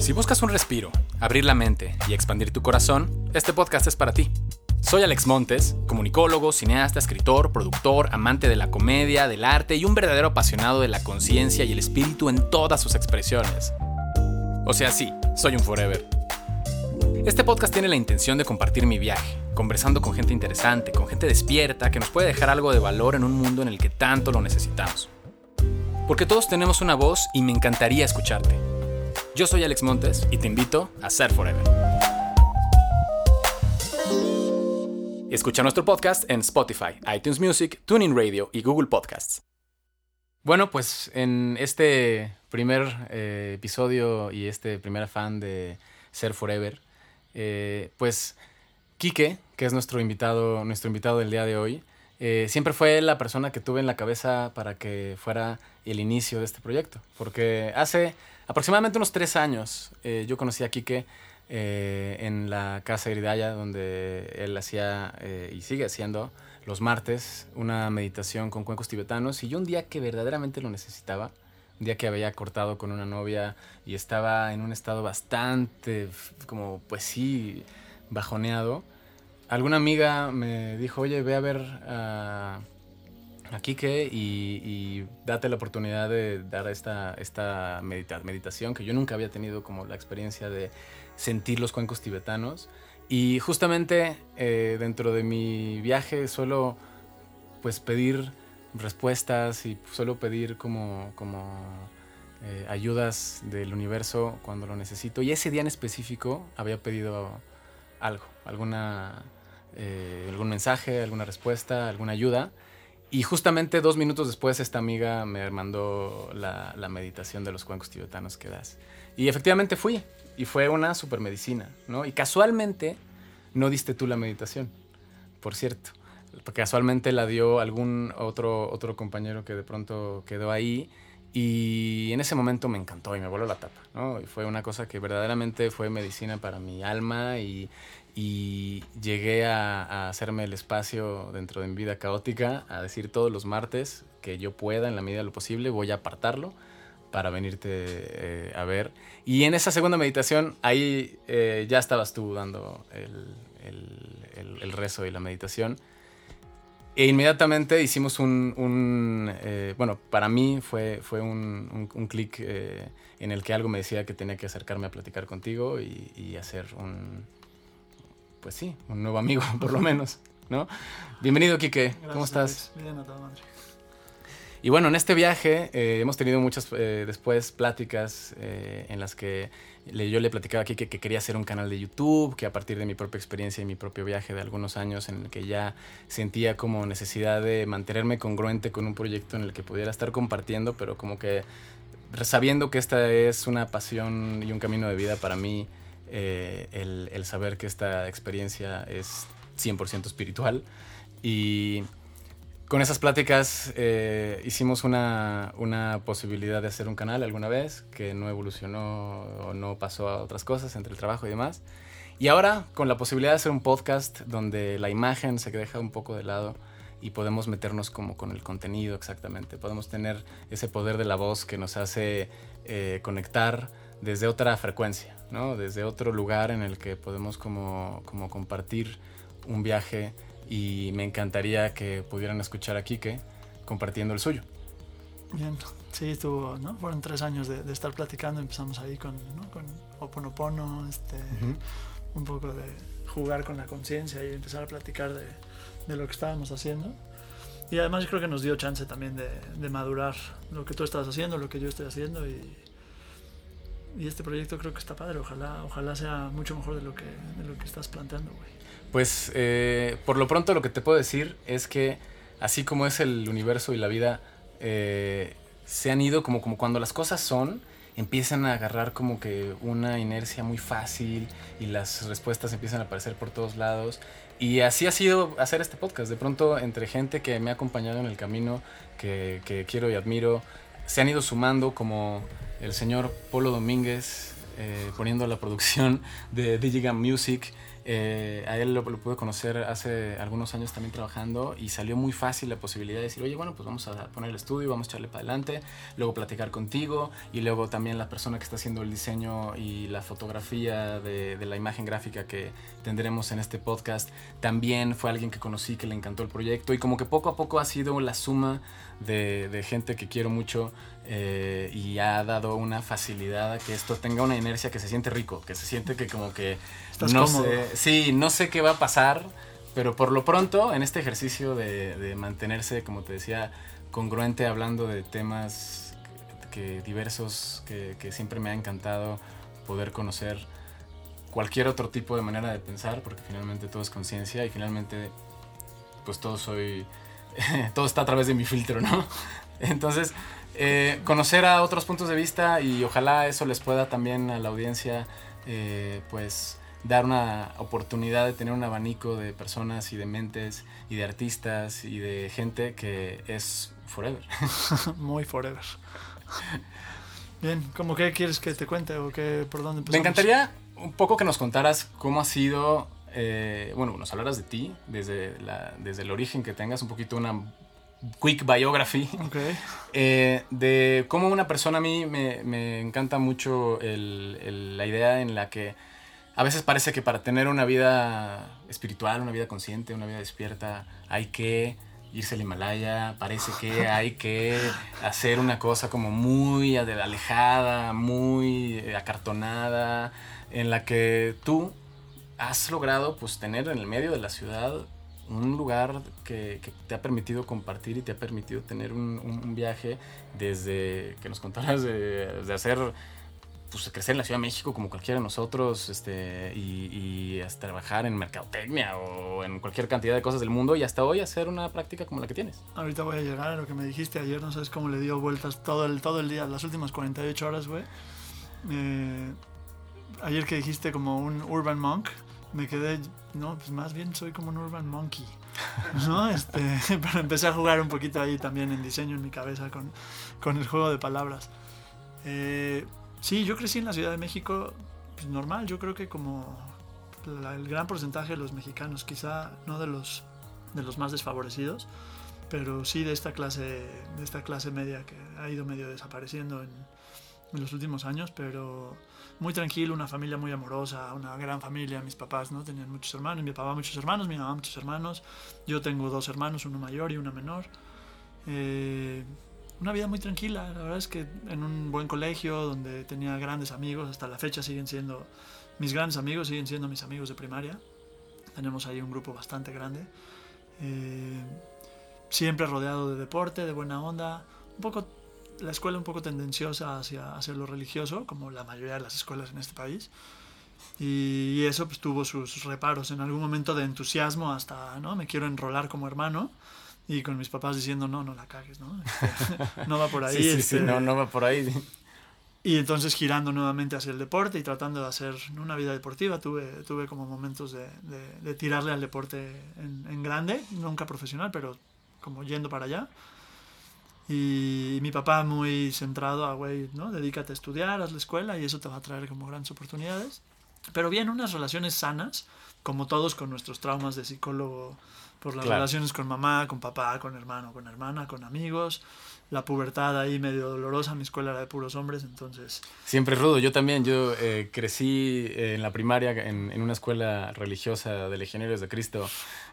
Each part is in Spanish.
Si buscas un respiro, abrir la mente y expandir tu corazón, este podcast es para ti. Soy Alex Montes, comunicólogo, cineasta, escritor, productor, amante de la comedia, del arte y un verdadero apasionado de la conciencia y el espíritu en todas sus expresiones. O sea, sí, soy un forever. Este podcast tiene la intención de compartir mi viaje, conversando con gente interesante, con gente despierta, que nos puede dejar algo de valor en un mundo en el que tanto lo necesitamos. Porque todos tenemos una voz y me encantaría escucharte. Yo soy Alex Montes y te invito a ser forever. Escucha nuestro podcast en Spotify, iTunes Music, Tuning Radio y Google Podcasts. Bueno, pues en este primer eh, episodio y este primer fan de Ser Forever, eh, pues Quique, que es nuestro invitado, nuestro invitado del día de hoy, eh, siempre fue la persona que tuve en la cabeza para que fuera el inicio de este proyecto. Porque hace aproximadamente unos tres años yo conocí a Quique eh, en la casa Iridaya, donde él hacía eh, y sigue haciendo los martes una meditación con cuencos tibetanos. Y yo un día que verdaderamente lo necesitaba, un día que había cortado con una novia y estaba en un estado bastante, como pues sí, bajoneado, alguna amiga me dijo, oye, ve a ver a, a Kike y, date la oportunidad de dar esta, esta meditación que yo nunca había tenido como la experiencia de sentir los cuencos tibetanos. Y justamente eh, dentro de mi viaje suelo pues pedir respuestas y suelo pedir como, como eh, ayudas del universo cuando lo necesito. Y ese día en específico había pedido algo, alguna, eh, algún mensaje, alguna respuesta, alguna ayuda. Y justamente dos minutos después esta amiga me mandó la, la meditación de los cuencos tibetanos que das. Y efectivamente fui y fue una super medicina, ¿no? Y casualmente no diste tú la meditación, por cierto. Porque casualmente la dio algún otro, otro compañero que de pronto quedó ahí. Y en ese momento me encantó y me voló la tapa, ¿no? Y fue una cosa que verdaderamente fue medicina para mi alma y, y llegué a, a, hacerme el espacio dentro de mi vida caótica, a decir todos los martes que yo pueda, en la medida de lo posible, voy a apartarlo para venirte eh, a ver. Y en esa segunda meditación, ahí eh, ya estabas tú dando el, el, el, rezo y la meditación. E inmediatamente hicimos un, un eh, bueno, para mí fue, fue un, un, un clic eh, en el que algo me decía que tenía que acercarme a platicar contigo y, y, hacer un, pues sí, un nuevo amigo, por lo menos, ¿no? Bienvenido, Quique. Gracias, ¿Cómo estás? Bien, a toda madre. Y bueno, en este viaje eh, hemos tenido muchas eh, después pláticas eh, en las que le, yo le platicaba aquí que, que, quería hacer un canal de YouTube, que a partir de mi propia experiencia y mi propio viaje de algunos años en el que ya sentía como necesidad de mantenerme congruente con un proyecto en el que pudiera estar compartiendo, pero como que sabiendo que esta es una pasión y un camino de vida para mí, el, el saber que esta experiencia es 100% espiritual y con esas pláticas eh, hicimos una, una, posibilidad de hacer un canal alguna vez que no evolucionó o no pasó a otras cosas entre el trabajo y demás. Y ahora con la posibilidad de hacer un podcast donde la imagen se deja un poco de lado y podemos meternos como con el contenido exactamente. Podemos tener ese poder de la voz que nos hace eh, conectar desde otra frecuencia, ¿no? desde otro lugar en el que podemos como, como compartir un viaje y me encantaría que pudieran escuchar a Quique compartiendo el suyo. Bien, sí, estuvo, ¿no? Fueron tres años de, de estar platicando, empezamos ahí con, ¿no? con Oponopono, este, uh -huh. un poco de jugar con la conciencia y empezar a platicar de, de, lo que estábamos haciendo. Y además yo creo que nos dio chance también de, de madurar lo que tú estás haciendo, lo que yo estoy haciendo y, y este proyecto creo que está padre, ojalá, ojalá sea mucho mejor de lo que, de lo que estás planteando, güey. Pues eh, por lo pronto lo que te puedo decir es que así como es el universo y la vida, eh, se han ido como, como cuando las cosas son, empiezan a agarrar como que una inercia muy fácil y las respuestas empiezan a aparecer por todos lados. Y así ha sido hacer este podcast. De pronto entre gente que me ha acompañado en el camino, que, que quiero y admiro, se han ido sumando como el señor Polo Domínguez, eh, poniendo la producción de Digigam Music, eh, a él lo, pude conocer hace algunos años también trabajando y salió muy fácil la posibilidad de decir, oye, bueno, pues vamos a poner el estudio, vamos a echarle para adelante, luego platicar contigo y luego también la persona que está haciendo el diseño y la fotografía de, la imagen gráfica que tendremos en este podcast también fue alguien que conocí que le encantó el proyecto y como que poco a poco ha sido la suma de, de gente que quiero mucho eh, y ha dado una facilidad a que esto tenga una inercia que se siente rico, que se siente que como que no sé, sí, no sé qué va a pasar, pero por lo pronto en este ejercicio de, mantenerse, como te decía, congruente hablando de temas que, diversos que, que, siempre me ha encantado poder conocer cualquier otro tipo de manera de pensar, porque finalmente todo es conciencia y finalmente pues todo soy, todo está a través de mi filtro, ¿no? Entonces, eh, conocer a otros puntos de vista y ojalá eso les pueda también a la audiencia eh, pues dar una oportunidad de tener un abanico de personas y de mentes y de artistas y de gente que es forever. Muy forever. Bien, ¿cómo qué quieres que te cuente o qué, por dónde empezamos? Me encantaría un poco que nos contaras cómo ha sido, eh, bueno, nos hablaras de ti, desde, la, desde el origen que tengas, un poquito una quick biography eh, de cómo una persona a mí me, encanta mucho la idea en la que a veces parece que para tener una vida espiritual, una vida consciente, una vida despierta, hay que irse al Himalaya, parece que hay que hacer una cosa como muy alejada, muy eh, acartonada, en la que tú has logrado pues tener en el medio de la ciudad un lugar que, te ha permitido compartir y te ha permitido tener un, viaje desde que nos contaras de, hacer pues crecer en la Ciudad de México como cualquiera de nosotros este, y, hasta trabajar en mercadotecnia o en cualquier cantidad de cosas del mundo y hasta hoy hacer una práctica como la que tienes. Ahorita voy a llegar a lo que me dijiste ayer, no sabes cómo le dio vueltas todo el, todo el día, las últimas 48 horas, güey. Eh, ayer que dijiste como un urban monk, me quedé, no, pues más bien soy como un urban monkey, ¿no? Este, pero empecé a jugar un poquito ahí también en diseño en mi cabeza con, con el juego de palabras. Eh, sí, yo crecí en la Ciudad de México, pues normal, yo creo que como el gran porcentaje de los mexicanos, quizá no de los, de los más desfavorecidos, pero sí de esta clase, de esta clase media que ha ido medio desapareciendo en, en los últimos años, pero muy tranquilo, una familia muy amorosa, una gran familia. Mis papás no tenían muchos hermanos, mi papá muchos hermanos, mi mamá muchos hermanos. Yo tengo dos hermanos, uno mayor y uno menor. Eh, una vida muy tranquila, la verdad es que en un buen colegio donde tenía grandes amigos, hasta la fecha siguen siendo mis grandes amigos, siguen siendo mis amigos de primaria. Tenemos ahí un grupo bastante grande. Eh, siempre rodeado de deporte, de buena onda, un poco la escuela un poco tendenciosa hacia, hacia lo religioso, como la mayoría de las escuelas en este país. Y, eso pues, tuvo sus reparos en algún momento de entusiasmo hasta, ¿no? Me quiero enrolar como hermano. Y con mis papás diciendo, no, no la cagues, ¿no? Este, no va por ahí. Sí, sí, este". no, no va por ahí. Y entonces girando nuevamente hacia el deporte y tratando de hacer una vida deportiva, tuve, tuve como momentos de, de, tirarle al deporte en, en, grande, nunca profesional, pero como yendo para allá. Y mi papá muy centrado a, güey, ¿no? Dedícate a estudiar, haz la escuela y eso te va a traer como grandes oportunidades. Pero bien, unas relaciones sanas, como todos con nuestros traumas de psicólogo, por las relaciones con mamá, con papá, con hermano, con hermana, con amigos, la pubertad ahí medio dolorosa, mi escuela era de puros hombres, entonces... Siempre rudo, yo también, yo eh, crecí en la primaria en, en, una escuela religiosa de legionarios de Cristo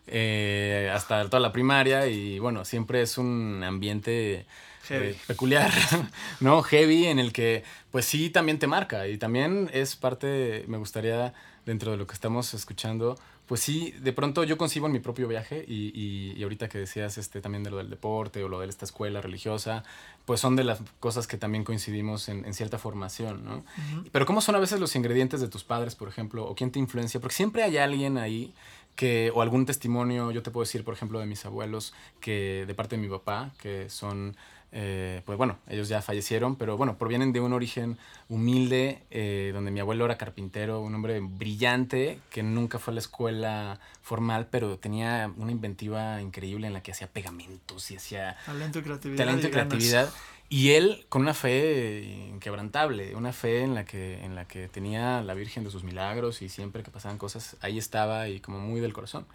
eh, hasta toda la primaria y bueno, siempre es un ambiente eh, peculiar, ¿no? Heavy en el que pues sí también te marca y también es parte, me gustaría dentro de lo que estamos escuchando, pues sí, de pronto yo concibo en mi propio viaje y, y, ahorita que decías este, también de lo del deporte o lo de esta escuela religiosa, pues son de las cosas que también coincidimos en, en cierta formación, ¿no? Pero ¿cómo son a veces los ingredientes de tus padres, por ejemplo, o quién te influencia? Porque siempre hay alguien ahí que, o algún testimonio, yo te puedo decir, por ejemplo, de mis abuelos, que de parte de mi papá, que son eh, pues bueno, ellos ya fallecieron, pero bueno, provienen de un origen humilde, eh, donde mi abuelo era carpintero, un hombre brillante, que nunca fue a la escuela formal, pero tenía una inventiva increíble en la que hacía pegamentos y hacía... Talento y creatividad. Talento y, creatividad. Y él con una fe inquebrantable, una fe en la que, en la que tenía la Virgen de sus milagros y siempre que pasaban cosas, ahí estaba y como muy del corazón.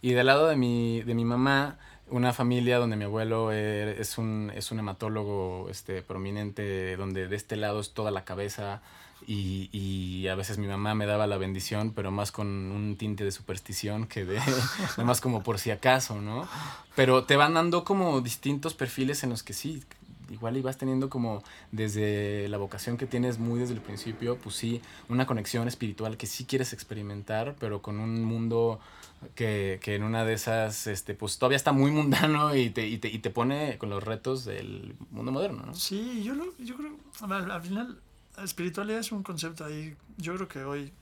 Y del lado de mi, de mi mamá, una familia donde mi abuelo er, es un, es un hematólogo este, prominente, donde de este lado es toda la cabeza y, y, a veces mi mamá me daba la bendición, pero más con un tinte de superstición que de, nada más como por si acaso, ¿no? Pero te van dando como distintos perfiles en los que sí, igual ibas teniendo como desde la vocación que tienes muy desde el principio, pues sí, una conexión espiritual que sí quieres experimentar, pero con un mundo que, que en una de esas, este, pues todavía está muy mundano y te, y te, y te pone con los retos del mundo moderno, ¿no? Sí, yo, lo, yo creo, al final, espiritualidad es un concepto ahí, yo creo que hoy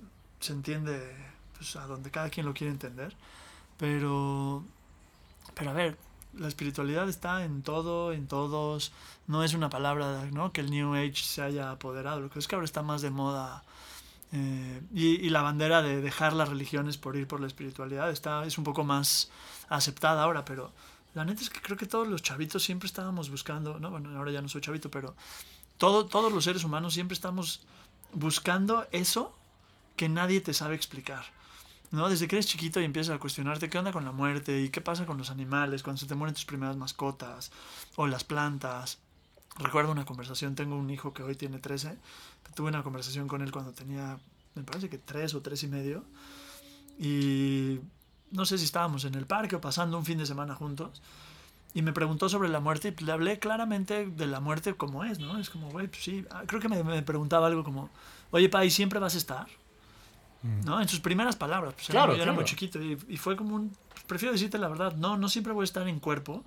se entiende pues, a donde cada quien lo quiere entender, pero, pero a ver, la espiritualidad está en todo, en todos, no es una palabra ¿no? que el New Age se haya apoderado, lo que es que ahora está más de moda. Eh, y, y, la bandera de dejar las religiones por ir por la espiritualidad está, es un poco más aceptada ahora, pero la neta es que creo que todos los chavitos siempre estábamos buscando, ¿no? bueno, ahora ya no soy chavito, pero todo, todos los seres humanos siempre estamos buscando eso que nadie te sabe explicar. ¿No? Desde que eres chiquito y empiezas a cuestionarte qué onda con la muerte y qué pasa con los animales cuando se te mueren tus primeras mascotas o las plantas. Recuerdo una conversación, tengo un hijo que hoy tiene 13, tuve una conversación con él cuando tenía, me parece que 3 o 3 y medio, y no sé si estábamos en el parque o pasando un fin de semana juntos, y me preguntó sobre la muerte y le hablé claramente de la muerte como es, ¿no? Es como, güey, pues sí, creo que me, me preguntaba algo como, oye, pa, ¿y siempre vas a estar? ¿No? En sus primeras palabras. Pues claro, era, claro. era muy chiquito y, y, fue como un... Prefiero decirte la verdad, no, no siempre voy a estar en cuerpo.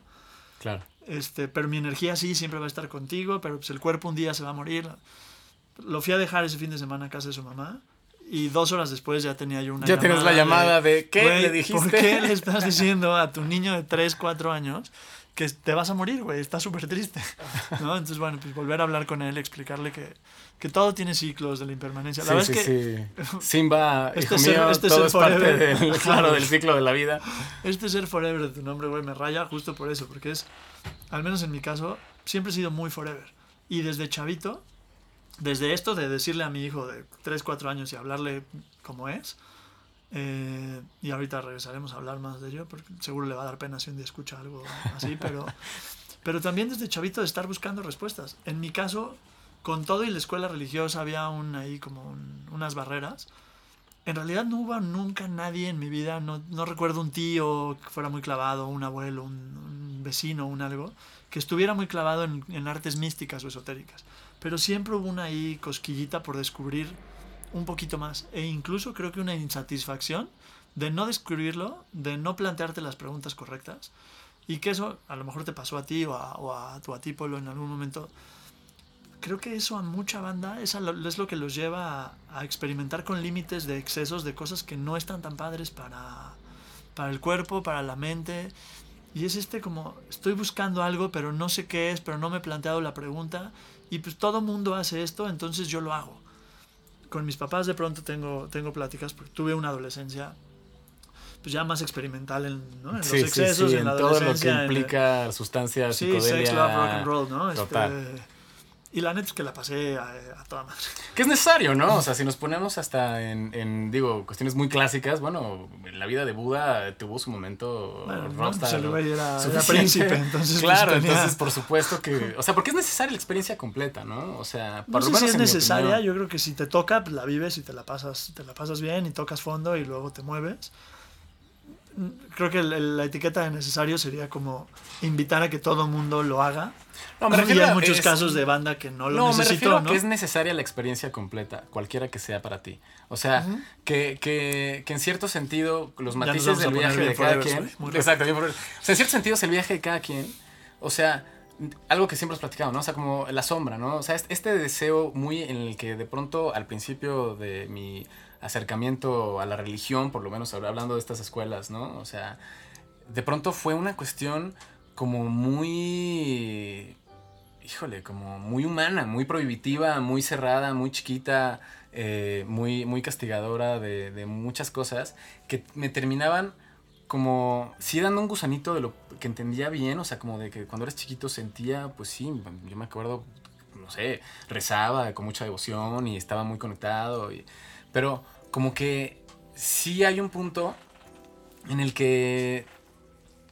Claro. Este, pero mi energía sí siempre va a estar contigo, pero pues el cuerpo un día se va a morir. Lo fui a dejar ese fin de semana a casa de su mamá y dos horas después ya tenía yo una Ya tienes la llamada de, de ¿qué le dijiste? ¿Por qué le estás diciendo a tu niño de 3, 4 años que te vas a morir, güey? Está súper triste. ¿no? Entonces, bueno, pues volver a hablar con él, explicarle que, que todo tiene ciclos de la impermanencia. La sí, verdad sí, es que, sí. Simba, este hijo ser, mío, este todo ser es parte forever. del, claro, del ciclo de la vida. Este ser forever de tu nombre, güey, me raya justo por eso, porque es, al menos en mi caso, siempre he sido muy forever. Y desde chavito, desde esto de decirle a mi hijo de 3, 4 años y hablarle como es, eh, y ahorita regresaremos a hablar más de ello, porque seguro le va a dar pena si un día escucha algo así, pero, pero también desde chavito de estar buscando respuestas. En mi caso, con todo y la escuela religiosa había un, ahí como un, unas barreras. En realidad no hubo nunca nadie en mi vida, no, no recuerdo un tío que fuera muy clavado, un abuelo, un, un vecino, un algo, que estuviera muy clavado en, en artes místicas o esotéricas. Pero siempre hubo una ahí cosquillita por descubrir un poquito más. E incluso creo que una insatisfacción de no descubrirlo, de no plantearte las preguntas correctas. Y que eso a lo mejor te pasó a ti o a, o a tu atípolo en algún momento. Creo que eso a mucha banda es, lo, que los lleva a, a, experimentar con límites de excesos de cosas que no están tan padres para, para el cuerpo, para la mente. Y es este como, estoy buscando algo, pero no sé qué es, pero no me he planteado la pregunta. Y pues todo mundo hace esto, entonces yo lo hago con mis papás de pronto tengo, tengo pláticas porque tuve una adolescencia pues ya más experimental en, ¿no? en sí, los excesos, sí, sí, en, la en todo lo que implica el, sustancias, sí, psicodelia. sex, love, rock and roll, ¿no? Total. Este, y la neta es que la pasé a, a, toda madre. Que es necesario, ¿no? O sea, si nos ponemos hasta en, en, digo, cuestiones muy clásicas, bueno, la vida de Buda tuvo su momento bueno, rockstar. No, pues era, era, príncipe, entonces. Claro, pues tenía... entonces por supuesto que, o sea, porque es necesaria la experiencia completa, ¿no? O sea, no sé si es necesaria, yo creo que si te toca, pues la vives y te la pasas, te la pasas bien y tocas fondo y luego te mueves creo que la etiqueta de necesario sería como invitar a que todo mundo lo haga. No, me y hay muchos es, casos de banda que no lo no, me refiero ¿no? a que es necesaria la experiencia completa, cualquiera que sea para ti. O sea, uh -huh. que, que, que, en cierto sentido los matices del viaje de cada quien... Exacto, o sea, en cierto sentido es el viaje de cada quien. O sea, algo que siempre has platicado, ¿no? O sea, como la sombra, ¿no? O sea, este deseo muy en el que de pronto al principio de mi acercamiento a la religión, por lo menos hablando de estas escuelas, ¿no? O sea, de pronto fue una cuestión como muy, híjole, como muy humana, muy prohibitiva, muy cerrada, muy chiquita, eh, muy, muy castigadora de, muchas cosas que me terminaban como sí dando un gusanito de lo que entendía bien, o sea, como de que cuando eres chiquito sentía, pues sí, yo me acuerdo, no sé, rezaba con mucha devoción y estaba muy conectado, pero como que sí hay un punto en el que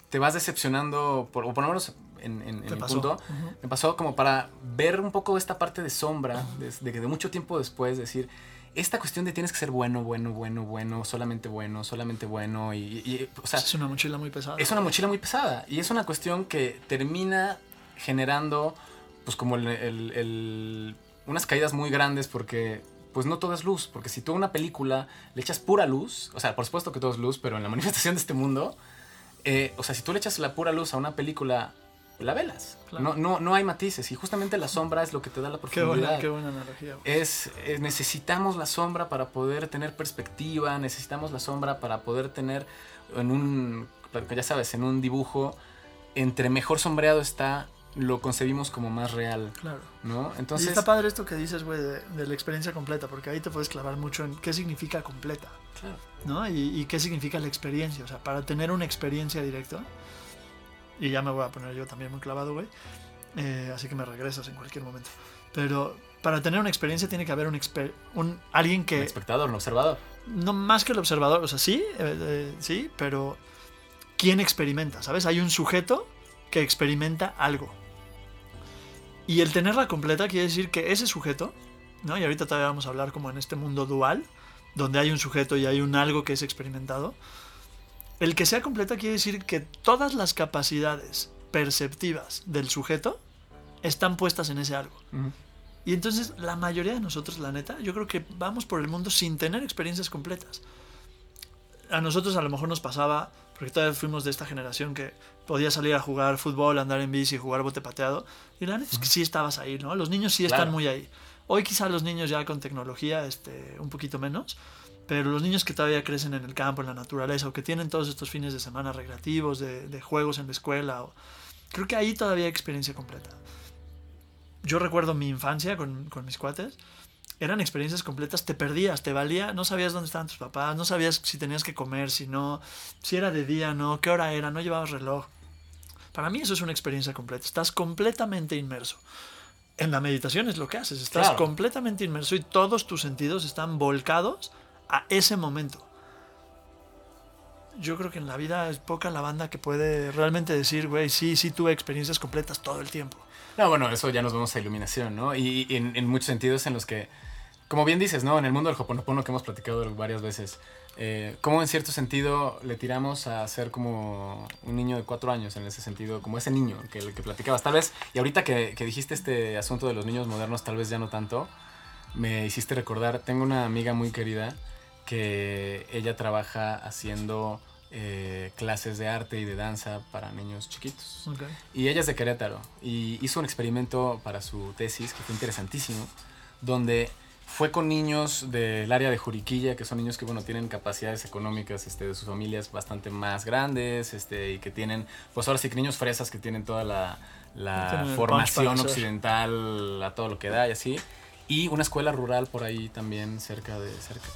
te vas decepcionando, por, o por lo menos en, en, mi punto, me pasó como para ver un poco esta parte de sombra, de, de, de mucho tiempo después, decir, esta cuestión de tienes que ser bueno, bueno, bueno, bueno, solamente bueno, solamente bueno, y, o sea, es una mochila muy pesada. Es una mochila muy pesada y es una cuestión que termina generando, pues como el, unas caídas muy grandes porque pues no todo es luz, porque si tú a una película le echas pura luz, o sea, por supuesto que todo es luz, pero en la manifestación de este mundo, eh, o sea, si tú le echas la pura luz a una película la velas. No, no, no hay matices y justamente la sombra es lo que te da la profundidad. Qué buena, analogía. Es, necesitamos la sombra para poder tener perspectiva, necesitamos la sombra para poder tener en un, ya sabes, en un dibujo, entre mejor sombreado está, lo concebimos como más real. Claro. ¿no? Entonces, y está padre esto que dices, güey, de, la experiencia completa, porque ahí te puedes clavar mucho en qué significa completa. Claro. ¿No? Y, y qué significa la experiencia. O sea, para tener una experiencia directa y ya me voy a poner yo también muy clavado, güey. Eh, así que me regresas en cualquier momento. Pero para tener una experiencia tiene que haber un, un alguien que... Un espectador, un observador. No más que el observador, o sea, sí, eh, eh, sí, pero ¿quién experimenta? ¿Sabes? Hay un sujeto que experimenta algo. Y el tenerla completa quiere decir que ese sujeto, ¿no? Y ahorita todavía vamos a hablar como en este mundo dual, donde hay un sujeto y hay un algo que es experimentado, el que sea completa quiere decir que todas las capacidades perceptivas del sujeto están puestas en ese algo. Y entonces la mayoría de nosotros, la neta, yo creo que vamos por el mundo sin tener experiencias completas. A nosotros a lo mejor nos pasaba, porque todavía fuimos de esta generación que podía salir a jugar fútbol, andar en bici, jugar bote pateado. Y la neta es que sí estabas ahí, ¿no? Los niños sí están muy ahí. Hoy quizá los niños ya con tecnología, este, un poquito menos. Pero los niños que todavía crecen en el campo, en la naturaleza, o que tienen todos estos fines de semana recreativos, de, juegos en la escuela, creo que ahí todavía hay experiencia completa. Yo recuerdo mi infancia con, con mis cuates, eran experiencias completas, te perdías, te valía, no sabías dónde estaban tus papás, no sabías si tenías que comer, si no, si era de día, no, qué hora era, no llevabas reloj. Para mí eso es una experiencia completa, estás completamente inmerso. En la meditación es lo que haces, estás completamente inmerso y todos tus sentidos están volcados a ese momento. Yo creo que en la vida es poca la banda que puede realmente decir, güey, sí, sí tuve experiencias completas todo el tiempo. No, bueno, eso ya nos vemos a iluminación, ¿no? Y, en, muchos sentidos en los que, como bien dices, ¿no? En el mundo del Hoponopono que hemos platicado varias veces, eh, como en cierto sentido le tiramos a ser como un niño de cuatro años, en ese sentido, como ese niño que, que platicabas, tal vez, y ahorita que, que dijiste este asunto de los niños modernos, tal vez ya no tanto, me hiciste recordar, tengo una amiga muy querida, que ella trabaja haciendo eh, clases de arte y de danza para niños chiquitos. Y ella es de Querétaro y hizo un experimento para su tesis que fue interesantísimo, donde fue con niños del área de Juriquilla, que son niños que bueno, tienen capacidades económicas este, de sus familias bastante más grandes este, y que tienen, pues ahora sí que niños fresas que tienen toda la, la formación occidental a todo lo que da y así. Y una escuela rural por ahí también cerca de cerca.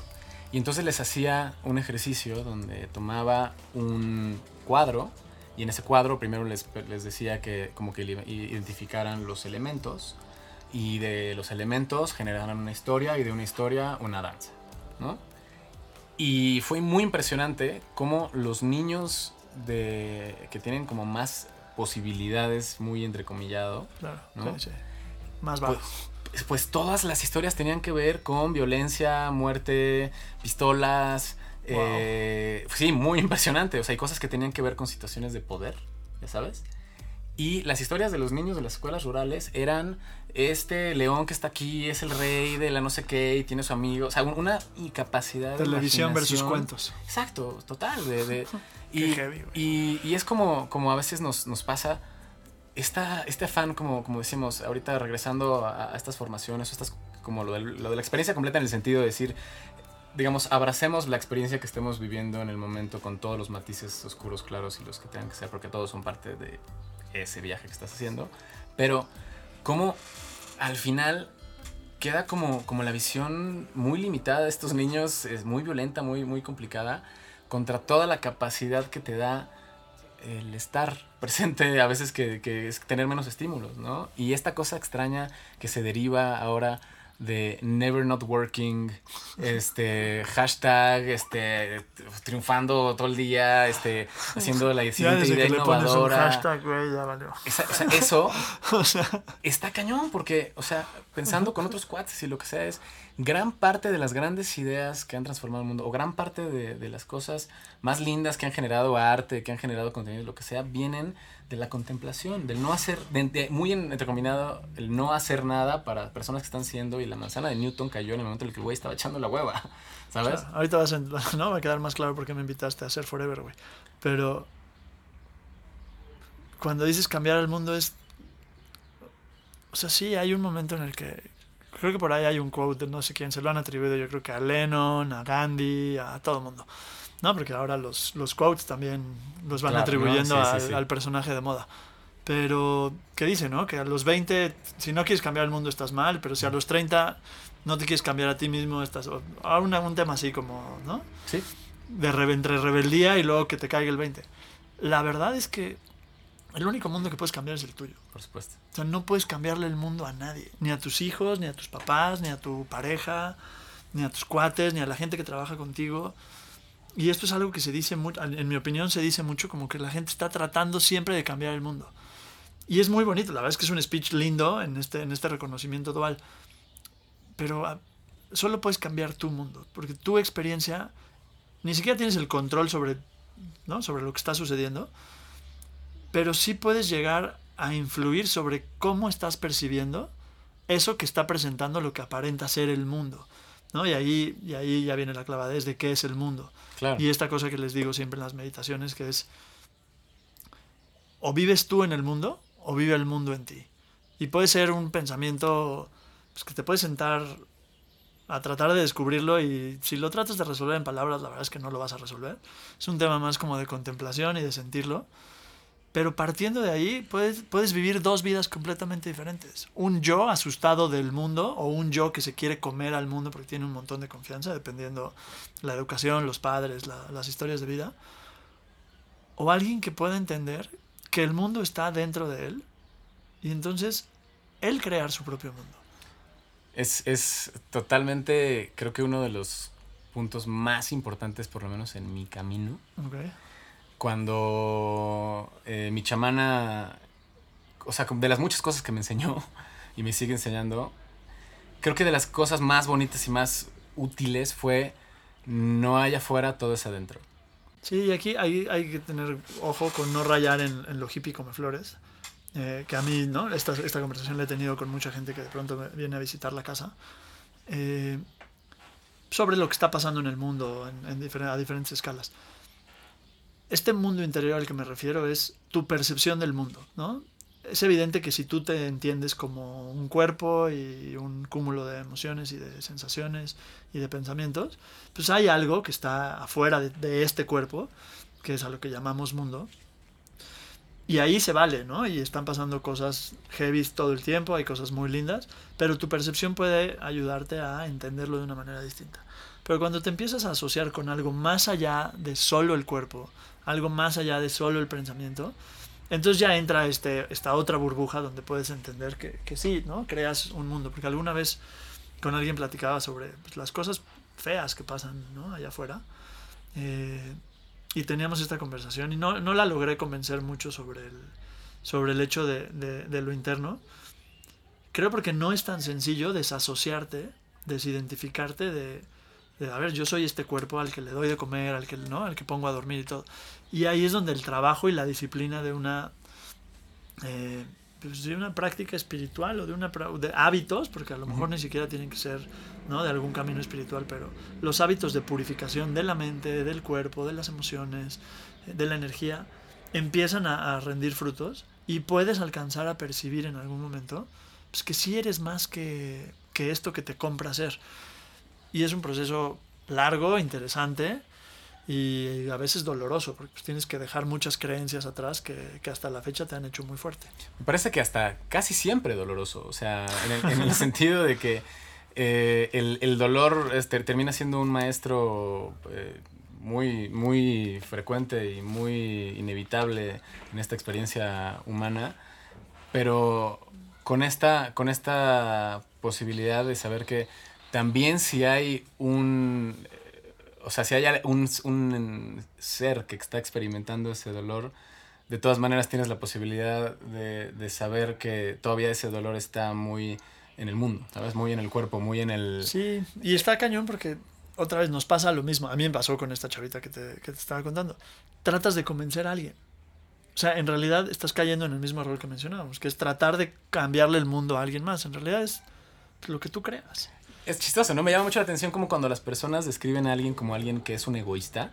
Y entonces les hacía un ejercicio donde tomaba un cuadro y en ese cuadro primero les, les decía que como que identificaran los elementos y de los elementos generaran una historia y de una historia una danza, ¿no? Y fue muy impresionante cómo los niños de, que tienen como más posibilidades, muy entrecomillado, claro, ¿no? Más bajo. Pues, pues todas las historias tenían que ver con violencia, muerte, pistolas. Eh, sí, muy impresionante. O sea, hay cosas que tenían que ver con situaciones de poder, ya sabes. Y las historias de los niños de las escuelas rurales eran este león que está aquí es el rey de la no sé qué y tiene su amigo. O sea, una incapacidad Televisión versus cuentos. Exacto, total. De, y, y, es como, como a veces nos, nos pasa este afán, como, como decimos, ahorita regresando a, estas formaciones, estas, como lo de, lo de la experiencia completa en el sentido de decir, digamos, abracemos la experiencia que estemos viviendo en el momento con todos los matices oscuros, claros y los que tengan que ser, porque todos son parte de ese viaje que estás haciendo. Pero, como al final queda como, como la visión muy limitada de estos niños, es muy violenta, muy, muy complicada contra toda la capacidad que te da el estar presente a veces que, que es tener menos estímulos, ¿no? Y esta cosa extraña que se deriva ahora de never not working, este, hashtag, este, triunfando todo el día, este, haciendo la siguiente idea innovadora. hashtag, güey, ya valió. eso está cañón, porque, o sea, pensando con otros cuates y lo que sea, es gran parte de las grandes ideas que han transformado el mundo, o gran parte de, de las cosas más lindas que han generado arte, que han generado contenido, lo que sea, vienen de la contemplación, del no hacer, de, muy entrecombinado, el no hacer nada para personas que están siendo, y la manzana de Newton cayó en el momento en el que el güey estaba echando la hueva, ¿sabes? ahorita vas a, no, va a quedar más claro por qué me invitaste a hacer Forever, güey. Pero cuando dices cambiar el mundo es... O sea, sí, hay un momento en el que... Creo que por ahí hay un quote de no sé quién, se lo han atribuido yo creo que a Lennon, a Gandhi, a todo el mundo no, porque ahora los, los quotes también los van atribuyendo al, personaje de moda. Pero, ¿qué dice, no? Que a los 20, si no quieres cambiar el mundo, estás mal, pero si a los 30 no te quieres cambiar a ti mismo, estás. Ahora un, tema así como, ¿no? Sí. De entre rebeldía y luego que te caiga el 20. La verdad es que el único mundo que puedes cambiar es el tuyo. Por supuesto. O sea, no puedes cambiarle el mundo a nadie. Ni a tus hijos, ni a tus papás, ni a tu pareja, ni a tus cuates, ni a la gente que trabaja contigo. Y esto es algo que se dice, en mi opinión, se dice mucho como que la gente está tratando siempre de cambiar el mundo. Y es muy bonito, la verdad es que es un speech lindo en este, en este reconocimiento dual. Pero ah, solo puedes cambiar tu mundo, porque tu experiencia ni siquiera tienes el control sobre, ¿no? sobre lo que está sucediendo, pero sí puedes llegar a influir sobre cómo estás percibiendo eso que está presentando lo que aparenta ser el mundo. ¿no? Y ahí, y ahí ya viene la clavadez de qué es el mundo. Y esta cosa que les digo siempre en las meditaciones, que es, o vives tú en el mundo, o vive el mundo en ti. Y puede ser un pensamiento pues, que te puede sentar a tratar de descubrirlo y si lo tratas de resolver en palabras, la verdad es que no lo vas a resolver. Es un tema más como de contemplación y de sentirlo. Pero partiendo de ahí, puedes, puedes vivir dos vidas completamente diferentes. Un yo asustado del mundo o un yo que se quiere comer al mundo porque tiene un montón de confianza, dependiendo la educación, los padres, las historias de vida. O alguien que pueda entender que el mundo está dentro de él y entonces él crear su propio mundo. Es, es totalmente, creo que uno de los puntos más importantes, por lo menos en mi camino. Okay cuando eh, mi chamana, o sea, de las muchas cosas que me enseñó y me sigue enseñando, creo que de las cosas más bonitas y más útiles fue no hay afuera, todo es adentro. Sí, y aquí hay, hay que tener ojo con no rayar en, en lo hippie come flores. Eh, que a mí, ¿no? Esta, esta conversación la he tenido con mucha gente que de pronto viene a visitar la casa. Eh, sobre lo que está pasando en el mundo en, en a diferentes escalas este mundo interior al que me refiero es tu percepción del mundo, ¿no? Es evidente que si tú te entiendes como un cuerpo y un cúmulo de emociones y de sensaciones y de pensamientos, pues hay algo que está afuera de, este cuerpo, que es a lo que llamamos mundo, y ahí se vale, ¿no? Y están pasando cosas heavy todo el tiempo, hay cosas muy lindas, pero tu percepción puede ayudarte a entenderlo de una manera distinta. Pero cuando te empiezas a asociar con algo más allá de solo el cuerpo, algo más allá de solo el pensamiento, entonces ya entra este, esta otra burbuja donde puedes entender que, que sí, ¿no? Creas un mundo. Porque alguna vez con alguien platicaba sobre pues, las cosas feas que pasan ¿no? allá afuera. Eh, y teníamos esta conversación y no, no, la logré convencer mucho sobre el, sobre el hecho de, de, de, lo interno. Creo porque no es tan sencillo desasociarte, desidentificarte de, a ver, yo soy este cuerpo al que le doy de comer, al que, ¿no? al que pongo a dormir y todo. Y ahí es donde el trabajo y la disciplina de una, eh, pues de una práctica espiritual o de, una, de hábitos, porque a lo mejor ni siquiera tienen que ser ¿no? de algún camino espiritual, pero los hábitos de purificación de la mente, del cuerpo, de las emociones, de la energía, empiezan a, rendir frutos y puedes alcanzar a percibir en algún momento pues, que sí eres más que, que esto que te compra ser. Y es un proceso largo, interesante y a veces doloroso, porque pues, tienes que dejar muchas creencias atrás que, que, hasta la fecha te han hecho muy fuerte. Me parece que hasta casi siempre doloroso, o sea, en el, sentido de que eh, el, el, dolor este, termina siendo un maestro eh, muy, muy frecuente y muy inevitable en esta experiencia humana, pero con esta, con esta posibilidad de saber que también si hay un, o sea, si hay un, un ser que está experimentando ese dolor, de todas maneras tienes la posibilidad de, de, saber que todavía ese dolor está muy en el mundo, ¿sabes? Muy en el cuerpo, muy en el... Sí, y está cañón porque otra vez nos pasa lo mismo. A mí me pasó con esta chavita que te, que te estaba contando. Tratas de convencer a alguien. O sea, en realidad estás cayendo en el mismo error que mencionábamos, que es tratar de cambiarle el mundo a alguien más. En realidad es lo que tú creas. Es chistoso, ¿no? Me llama mucho la atención como cuando las personas describen a alguien como alguien que es un egoísta.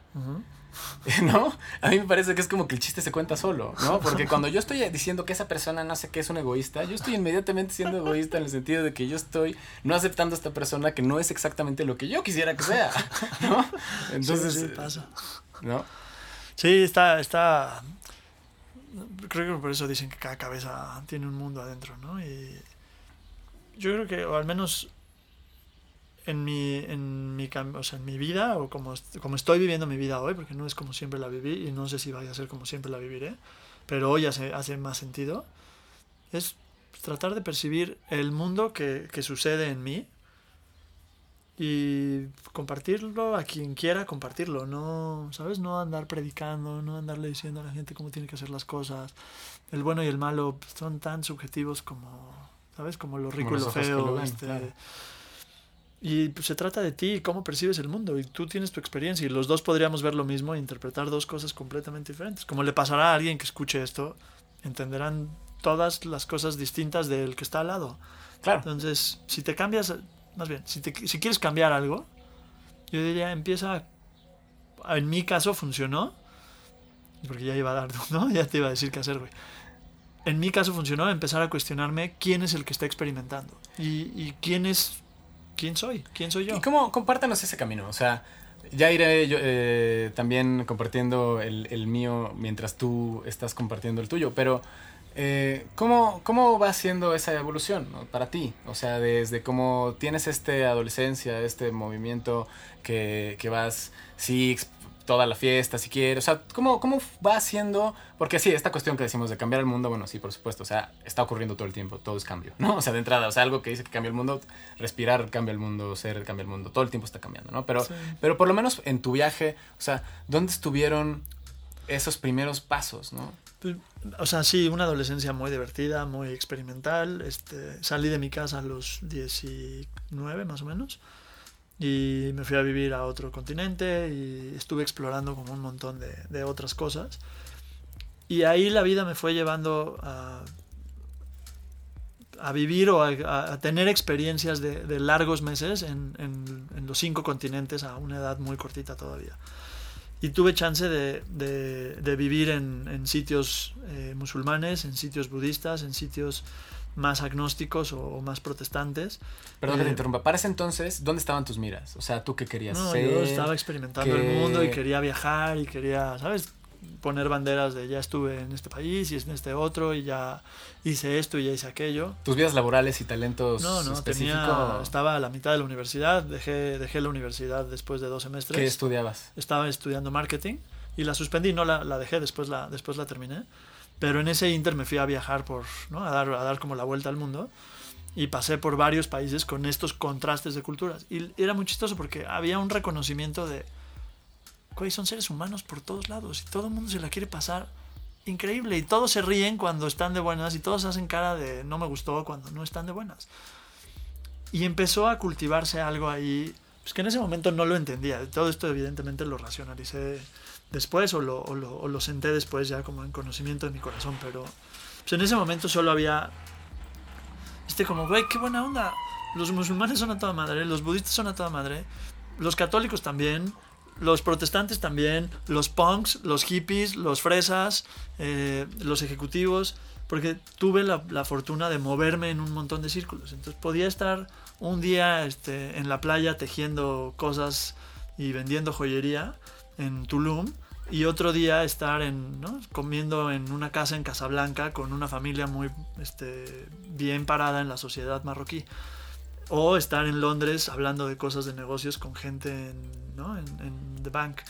¿No? A mí me parece que es como que el chiste se cuenta solo, ¿no? Porque cuando yo estoy diciendo que esa persona no sé qué es un egoísta, yo estoy inmediatamente siendo egoísta en el sentido de que yo estoy no aceptando a esta persona que no es exactamente lo que yo quisiera que sea, ¿no? Entonces, sí, pasa. ¿No? Sí, está, está, creo que por eso dicen que cada cabeza tiene un mundo adentro, ¿no? Y yo creo que, o al menos en mi, en mi, o sea, en mi vida, o como, como estoy viviendo mi vida hoy, porque no es como siempre la viví y no sé si vaya a ser como siempre la viviré, pero hoy hace, hace más sentido, es tratar de percibir el mundo que, que sucede en mí y compartirlo a quien quiera compartirlo, no, ¿sabes? No andar predicando, no andarle diciendo a la gente cómo tiene que hacer las cosas. El bueno y el malo son tan subjetivos como, ¿sabes? Como lo rico y lo feo. este, Y pues, se trata de ti, cómo percibes el mundo, y tú tienes tu experiencia, y los dos podríamos ver lo mismo e interpretar dos cosas completamente diferentes. Como le pasará a alguien que escuche esto, entenderán todas las cosas distintas del que está al lado. Claro. Entonces, si te cambias más bien, si, si quieres cambiar algo, yo diría, empieza, en mi caso funcionó, porque ya iba a dar, ¿no? Ya te iba a decir qué hacer, güey. En mi caso funcionó empezar a cuestionarme quién es el que está experimentando y, y quién es, quién soy, quién soy yo. ¿Y cómo, compártanos ese camino? O sea, ya iré yo, eh, también compartiendo el, mío mientras tú estás compartiendo el tuyo, pero... Eh, ¿cómo, ¿Cómo va siendo esa evolución para ti? O sea, desde cómo tienes este adolescencia, este movimiento que, que vas, sí, toda la fiesta si quieres, o sea, ¿cómo, ¿cómo va siendo? Porque sí, esta cuestión que decimos de cambiar el mundo, bueno, sí, por supuesto, o sea, está ocurriendo todo el tiempo, todo es cambio, ¿no? O sea, de entrada, o sea, algo que dice que cambia el mundo, respirar cambia el mundo, ser cambia el mundo, todo el tiempo está cambiando, ¿no? Pero, pero por lo menos en tu viaje, o sea, ¿dónde estuvieron esos primeros pasos, ¿no? Pues, o sea, sí, una adolescencia muy divertida, muy experimental. Este, salí de mi casa a los 19 más o menos y me fui a vivir a otro continente y estuve explorando como un montón de, de otras cosas. Y ahí la vida me fue llevando a, a vivir o a, a tener experiencias de, de largos meses en, en, en, los cinco continentes a una edad muy cortita todavía y tuve chance de, de, de vivir en, en sitios eh, musulmanes, en sitios budistas, en sitios más agnósticos o, o más protestantes. Perdón que te interrumpa. Para ese entonces, ¿dónde estaban tus miras? O sea, ¿tú qué querías no, ser? Yo estaba experimentando que... el mundo y quería viajar y quería, ¿sabes? poner banderas de ya estuve en este país y en este otro y ya hice esto y ya hice aquello. ¿Tus vidas laborales y talentos No, no, tenía, estaba a la mitad de la universidad, dejé, dejé la universidad después de dos semestres. ¿Qué estudiabas? Estaba estudiando marketing y la suspendí, no la, la dejé, después la, después la terminé. Pero en ese inter me fui a viajar por, ¿no? a, dar, a dar como la vuelta al mundo y pasé por varios países con estos contrastes de culturas. Y era muy chistoso porque había un reconocimiento de güey, son seres humanos por todos lados y todo el mundo se la quiere pasar increíble y todos se ríen cuando están de buenas y todos hacen cara de no me gustó cuando no están de buenas. Y empezó a cultivarse algo ahí, pues que en ese momento no lo entendía. Todo esto evidentemente lo racionalicé después o lo, o lo, o lo senté después ya como en conocimiento de mi corazón, pero pues en ese momento solo había, este como, güey, qué buena onda. Los musulmanes son a toda madre, los budistas son a toda madre, los católicos también, los protestantes también, los punks, los hippies, los fresas, eh, los ejecutivos, porque tuve la, la, fortuna de moverme en un montón de círculos. Entonces podía estar un día este, en la playa tejiendo cosas y vendiendo joyería en Tulum y otro día estar en, ¿no? comiendo en una casa en Casablanca con una familia muy este, bien parada en la sociedad marroquí o estar en Londres hablando de cosas de negocios con gente en, ¿no? en, en The Bank.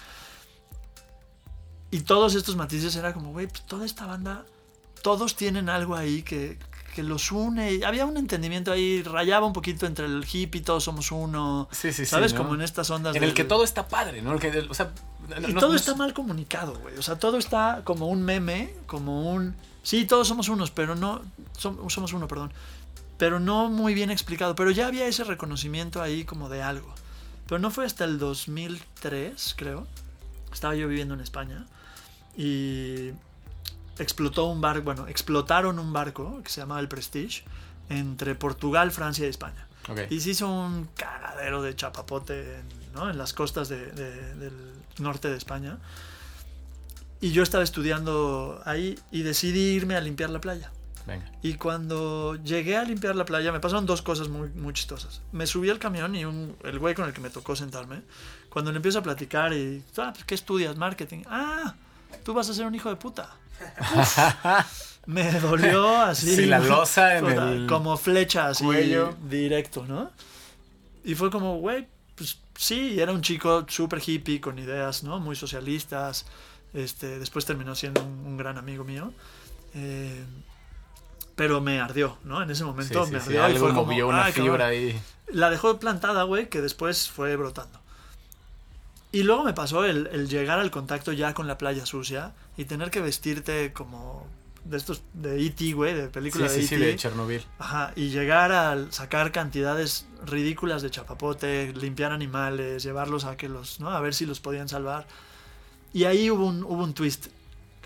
Y todos estos matices era como, güey, pues toda esta banda, todos tienen algo ahí que, que los une. Y había un entendimiento ahí, rayaba un poquito entre el hippie, todos somos uno. Sí, sí, sí. ¿Sabes? ¿no? Como en estas ondas. En el del- que todo está padre, ¿no? El que, o sea, Y no- todo no- está mal comunicado, güey. O sea, todo está como un meme, como un... Sí, todos somos unos, pero no... som- somos uno, perdón. Pero no muy bien explicado. Pero ya había ese reconocimiento ahí como de algo. Pero no fue hasta el 2003, creo. Estaba yo viviendo en España. Y explotó un barco, bueno, explotaron un barco que se llamaba el Prestige entre Portugal, Francia y España. Ok. Y se hizo un cagadero de chapapote en, ¿no? en las costas de- de- del norte de España. Y yo estaba estudiando ahí y decidí irme a limpiar la playa. Venga. Y cuando llegué a limpiar la playa me pasaron dos cosas muy, muy chistosas. Me subí al camión y un, el güey con el que me tocó sentarme, cuando le empiezo a platicar y, ah, pues, ¿qué estudias? Marketing. Ah, tú vas a ser un hijo de puta. Me dolió así. Sí, la losa en el Como flecha así. cuello. Directo, ¿no? Y fue como, güey, pues sí, era un chico súper hippie con ideas, ¿no? Muy socialistas. Este, después terminó siendo un, un gran amigo mío. Eh, pero me ardió, ¿no? En ese Sí, momento sí, me sí, ardió. y algo fue como, una "Ay, cabrón". fibra ahí. La dejó plantada, güey, que después fue brotando. Y luego me pasó el, el llegar al contacto ya con la playa sucia y tener que vestirte como de estos de E.T., güey, de Sí, película sí, de sí, E.T. de Chernobyl. Ajá, y llegar a sacar cantidades ridículas de chapapote, limpiar animales, llevarlos a que los, ¿no? A ver si los podían salvar. Y ahí hubo un, hubo un twist.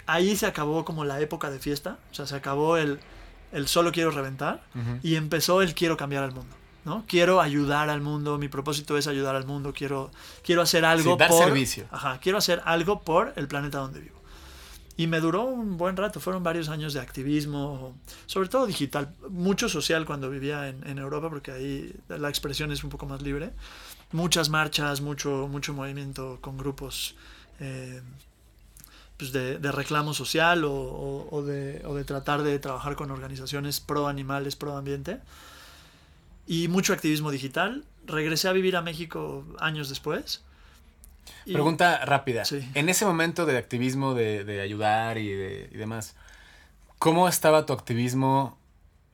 Ahí se acabó como la época de fiesta, o sea, se acabó el, el solo quiero reventar Ujú. y empezó el quiero cambiar al mundo. ¿no? Quiero ayudar al mundo, mi propósito es ayudar al mundo, quiero, quiero hacer algo Sí, dar por... servicio. Ajá, quiero hacer algo por el planeta donde vivo. Y me duró un buen rato, fueron varios años de activismo, sobre todo digital, mucho social cuando vivía en, Europa, porque ahí la expresión es un poco más libre. Muchas marchas, mucho, mucho movimiento con grupos eh, pues de, reclamo social o de, o de tratar de trabajar con organizaciones pro animales, pro ambiente. Y mucho activismo digital. Regresé a vivir a México años después. Y- Pregunta rápida. Sí. En ese momento de activismo, de, de ayudar y, de, y demás, ¿cómo estaba tu activismo?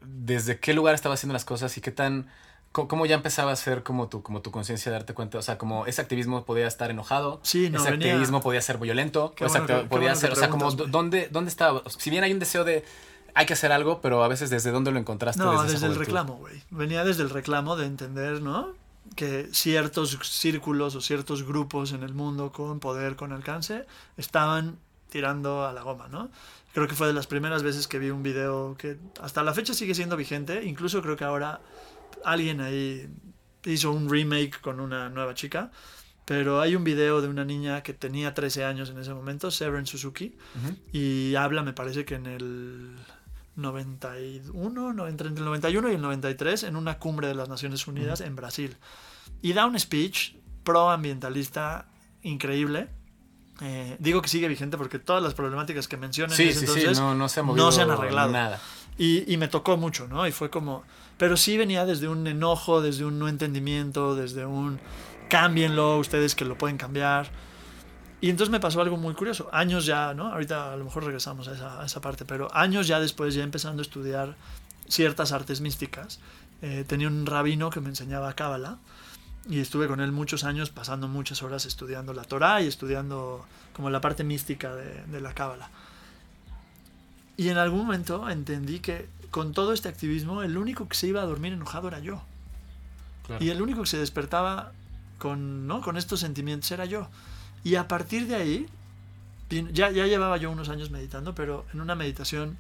¿Desde qué lugar estaba haciendo las cosas y qué tan... ¿Cómo ya empezaba a ser como tu, como tu conciencia de darte cuenta? O sea, como ese activismo podía estar enojado, Sí, no, ese venía- activismo podía ser violento, Qué o sea, bueno podía bueno ser, o sea, como. ¿dónde, ¿dónde estaba? Si bien hay un deseo de hay que hacer algo, pero a veces desde dónde lo encontraste. No, esa desde el reclamo, güey. Venía desde el reclamo de entender, ¿no? Que ciertos círculos o ciertos grupos en el mundo con poder, con alcance, estaban tirando a la goma, ¿no? Creo que fue de las primeras veces que vi un video que hasta la fecha sigue siendo vigente. Incluso creo que ahora alguien ahí hizo un remake con una nueva chica. Pero hay un video de una niña que tenía 13 años en ese momento, Severn Suzuki, y habla, me parece que en el 91, no, entre el 91 y el 93, en una cumbre de las Naciones Unidas en Brasil. Y da un speech proambientalista increíble. Eh, digo que sigue vigente porque todas las problemáticas que menciona en Sí, sí, entonces sí, no, no se ha movido se han arreglado. nada. Y, y me tocó mucho, ¿no? Y fue como... Pero sí venía desde un enojo, desde un no entendimiento, desde un cámbienlo, ustedes que lo pueden cambiar. Y entonces me pasó algo muy curioso. Años ya, ¿no? Ahorita a lo mejor regresamos a esa, a esa parte, pero años ya después, ya empezando a estudiar ciertas artes místicas, eh, tenía un rabino que me enseñaba cábala y estuve con él muchos años pasando muchas horas estudiando la Torá y estudiando como la parte mística de, de la cábala. Y en algún momento entendí que con todo este activismo el único que se iba a dormir enojado era yo. Claro. Y el único que se despertaba con, ¿no? con estos sentimientos era yo. Y a partir de ahí, ya, ya llevaba yo unos años meditando, pero en una meditación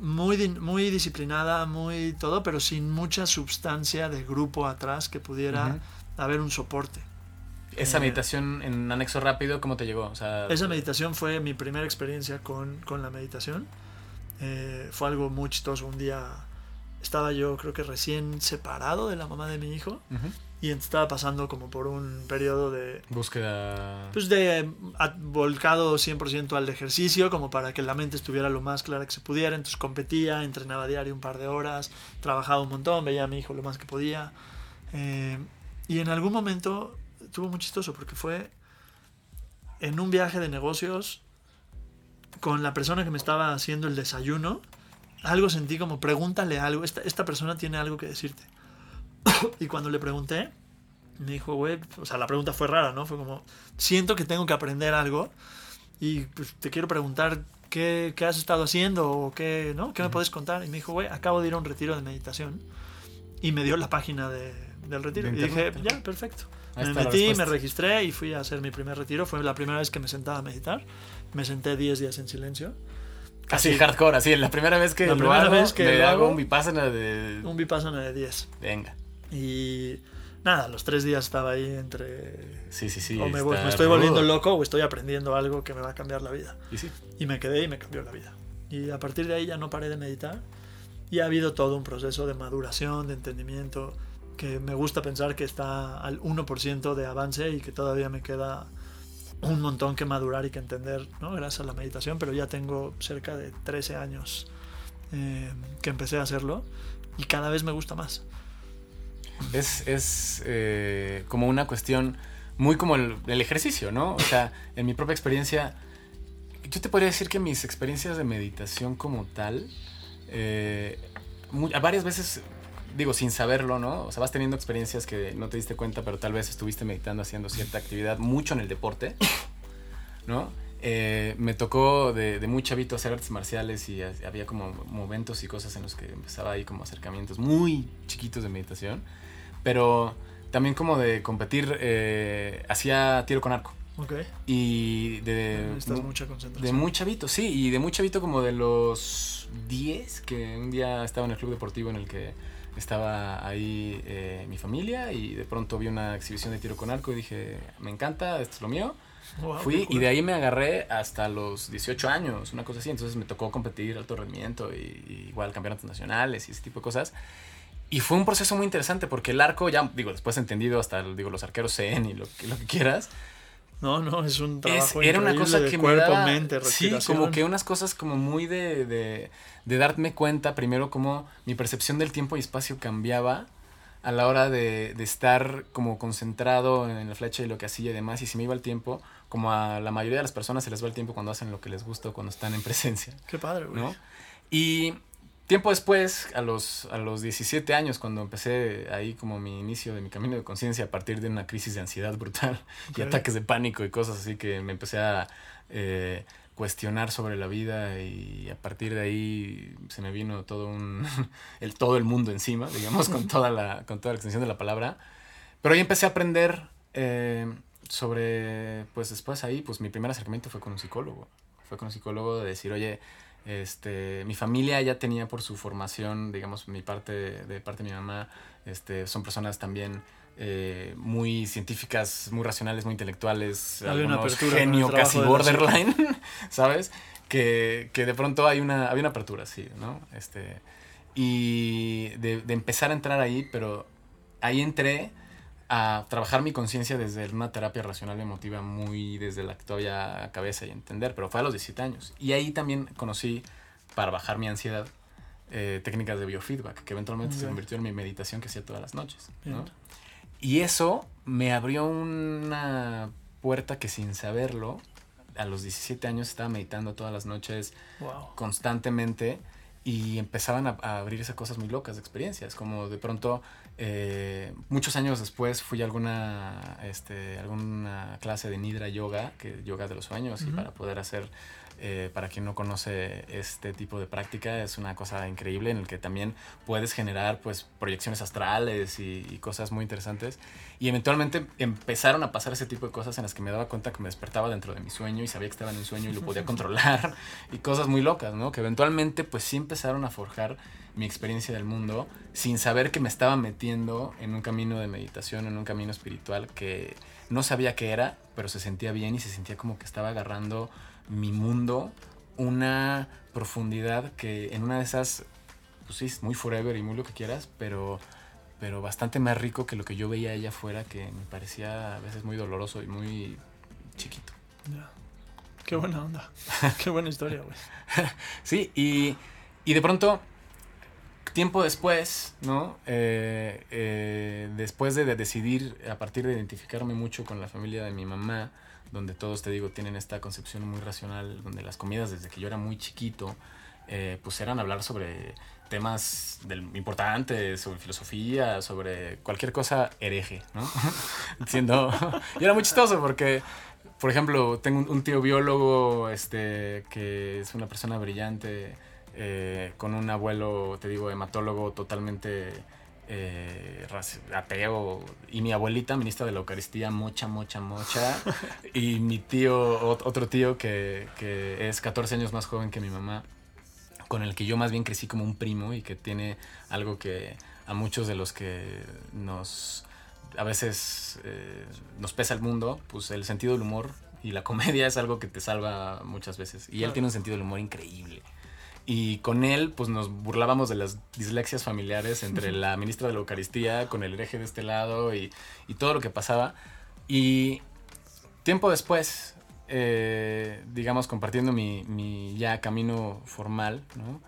muy, muy disciplinada, muy todo, pero sin mucha sustancia de grupo atrás que pudiera Ujú. haber un soporte. Esa Eh, meditación en anexo rápido, ¿cómo te llegó? O sea, Esa meditación fue mi primera experiencia con, con la meditación. Eh, fue algo muy chistoso. Un día estaba yo, creo que recién separado de la mamá de mi hijo, Ujú. Y estaba pasando como por un periodo de, Búsqueda. pues de a- volcado 100% al ejercicio, como para que la mente estuviera lo más clara que se pudiera. Entonces competía, entrenaba diario un par de horas, trabajaba un montón, veía a mi hijo lo más que podía. Eh, y en algún momento estuvo muy chistoso porque fue en un viaje de negocios con la persona que me estaba haciendo el desayuno, algo sentí como, pregúntale algo, esta, esta persona tiene algo que decirte. y cuando le pregunté, me dijo, güey, o sea, la pregunta fue rara, ¿no? Fue como, siento que tengo que aprender algo y pues, te quiero preguntar qué, qué, has estado haciendo o qué, ¿no? ¿Qué me puedes contar? Y me dijo, güey, acabo de ir a un retiro de meditación y me dio la página de, del retiro. y dije, ya, perfecto. me metí, me registré y fui a hacer mi primer retiro. Fue la primera vez que me sentaba a meditar. Me senté 10 días en silencio. Casi hardcore, así, la primera vez que la primera hago, vez que me hago hago, un vipassana de... Un vipassana de 10. Venga. Y nada, los tres días estaba ahí entre... Sí, sí, sí. o me, está me estoy volviendo rudo. loco o estoy aprendiendo algo que me va a cambiar la vida. Y sí. Y me quedé y me cambió la vida. Y a partir de ahí ya no paré de meditar. Y ha habido todo un proceso de maduración, de entendimiento, que me gusta pensar que está al 1% de avance y que todavía me queda un montón que madurar y que entender, ¿no? Gracias a la meditación, pero ya tengo cerca de 13 años eh, que empecé a hacerlo y cada vez me gusta más. Es, es eh, como una cuestión muy como el, ejercicio, ¿no? O sea, en mi propia experiencia, yo te podría decir que mis experiencias de meditación como tal, eh, varias veces, digo, sin saberlo, ¿no? O sea, vas teniendo experiencias que no te diste cuenta, pero tal vez estuviste meditando haciendo cierta actividad, mucho en el deporte, ¿no? Eh, me tocó de, de, muy hacer artes marciales y había como momentos y cosas en los que empezaba ahí como acercamientos muy chiquitos de meditación, pero también como de competir, eh, hacía tiro con arco. Ok. Y de... Necesitas mucha concentración. De muy chavito, sí, y de muy chavito como de los 10, que un día estaba en el club deportivo en el que estaba ahí eh, mi familia y de pronto vi una exhibición de tiro con arco y dije, me encanta, esto es lo mío. Wow, Fui y de ahí me agarré hasta los 18 años, una cosa así. Entonces me tocó competir alto rendimiento y, y igual campeonatos nacionales y ese tipo de cosas. Y fue un proceso muy interesante porque el arco, ya digo, después entendido hasta digo, los arqueros zen y lo, que- lo que quieras. No, no, es un Es- trabajo era una cosa que cuerpo, me daba, mente, sí, como que unas cosas como muy de, de, de darme cuenta primero cómo mi percepción del tiempo y espacio cambiaba a la hora de, de estar como concentrado en la flecha y lo que hacía y demás y se me iba el tiempo como a la mayoría de las personas se les va el tiempo cuando hacen lo que les gusta o cuando están en presencia Qué padre, güey. ¿no? Y tiempo después, a los, a los 17 años, cuando empecé ahí como mi inicio de mi camino de conciencia a partir de una crisis de ansiedad brutal y ataques de pánico y cosas así que me empecé a eh, cuestionar sobre la vida y a partir de ahí se me vino todo un el todo el mundo encima, digamos, con toda la con toda la extensión de la palabra. Pero ahí empecé a aprender eh, sobre, pues después ahí, pues mi primer acercamiento fue con un psicólogo. Fue con un psicólogo de decir, oye, este, mi familia ya tenía por su formación, digamos, mi parte, de parte de mi mamá, este, son personas también eh, muy científicas, muy racionales, muy intelectuales, Había una algunos apertura con el genio, casi borderline, ¿sabes? Que, que de pronto hay una, había una apertura, sí, ¿no? Este, y de, de empezar a entrar ahí, pero ahí entré a trabajar mi conciencia desde una terapia racional emotiva muy desde la que todavía cabeza y entender, pero fue a los 17 años. Y ahí también conocí, para bajar mi ansiedad, eh, técnicas de biofeedback, que eventualmente se convirtió en mi meditación que hacía todas las noches. ¿no? Y eso me abrió una puerta que sin saberlo, a los 17 años estaba meditando todas las noches Wow. constantemente y empezaban a, a abrirse cosas muy locas de experiencias, como de pronto, eh, muchos años después fui a alguna, este, alguna clase de Nidra Yoga, que yoga de los sueños, y para poder hacer, eh, para quien no conoce este tipo de práctica, es una cosa increíble en el que también puedes generar pues proyecciones astrales y, y cosas muy interesantes. Y eventualmente empezaron a pasar ese tipo de cosas en las que me daba cuenta que me despertaba dentro de mi sueño y sabía que estaba en un sueño y lo podía controlar y cosas muy locas, ¿no? Que eventualmente pues sí empezaron a forjar mi experiencia del mundo sin saber que me estaba metiendo en un camino de meditación, en un camino espiritual que no sabía qué era, pero se sentía bien y se sentía como que estaba agarrando mi mundo una profundidad que en una de esas, pues sí, muy forever y muy lo que quieras, pero pero bastante más rico que lo que yo veía allá afuera, que me parecía a veces muy doloroso y muy chiquito. Ya. Qué buena onda. Qué buena historia, güey. Sí, y, y de pronto, tiempo después, ¿no? Eh, eh, después de, decidir, a partir de identificarme mucho con la familia de mi mamá, donde todos, te digo, tienen esta concepción muy racional, donde las comidas desde que yo era muy chiquito, eh, pues eran hablar sobre temas importantes, sobre filosofía, sobre cualquier cosa hereje, ¿no? Siendo... y era muy chistoso porque, por ejemplo, tengo un, tío biólogo este, que es una persona brillante, eh, con un abuelo, te digo, hematólogo totalmente eh, ateo y mi abuelita, ministra de la Eucaristía, mocha, mocha, mocha. y mi tío, otro tío que, que, es 14 años más joven que mi mamá, con el que yo más bien crecí como un primo y que tiene algo que a muchos de los que nos a veces eh, nos pesa el mundo, pues el sentido del humor y la comedia es algo que te salva muchas veces. Y él tiene un sentido del humor increíble. Y con él, pues nos burlábamos de las dislexias familiares entre la ministra de la Eucaristía, con el hereje de este lado y, y todo lo que pasaba. Y tiempo después, eh, digamos, compartiendo mi, mi, ya camino formal, ¿no?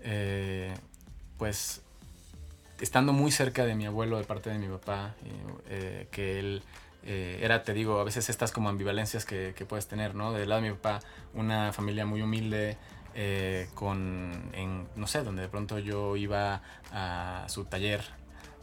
Eh, pues estando muy cerca de mi abuelo de parte de mi papá, eh, que él era, te digo, a veces estas como ambivalencias que, que, puedes tener, ¿no? Del lado de mi papá, una familia muy humilde, eh, con, en, no sé, donde de pronto yo iba a su taller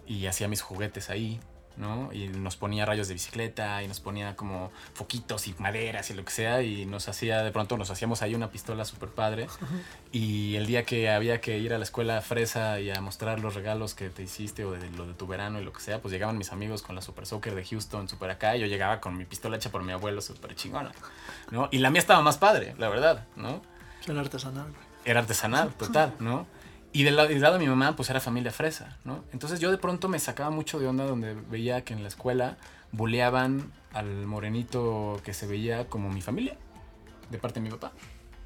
y hacía mis juguetes ahí, ¿no? Y nos ponía rayos de bicicleta y nos ponía como foquitos y maderas y lo que sea y nos hacía, de pronto nos hacíamos ahí una pistola súper padre y el día que había que ir a la escuela fresa y a mostrar los regalos que te hiciste o de lo de tu verano y lo que sea, pues llegaban mis amigos con la Super Soccer de Houston, super acá, y yo llegaba con mi pistola hecha por mi abuelo, súper chingona, ¿no? Y la mía estaba más padre, la verdad, ¿no? Era artesanal, Era artesanal, total, ¿no? Y del, lado de mi mamá, pues era familia fresa, ¿no? Entonces yo de pronto me sacaba mucho de onda donde veía que en la escuela buleaban al morenito que se veía como mi familia, de parte de mi papá,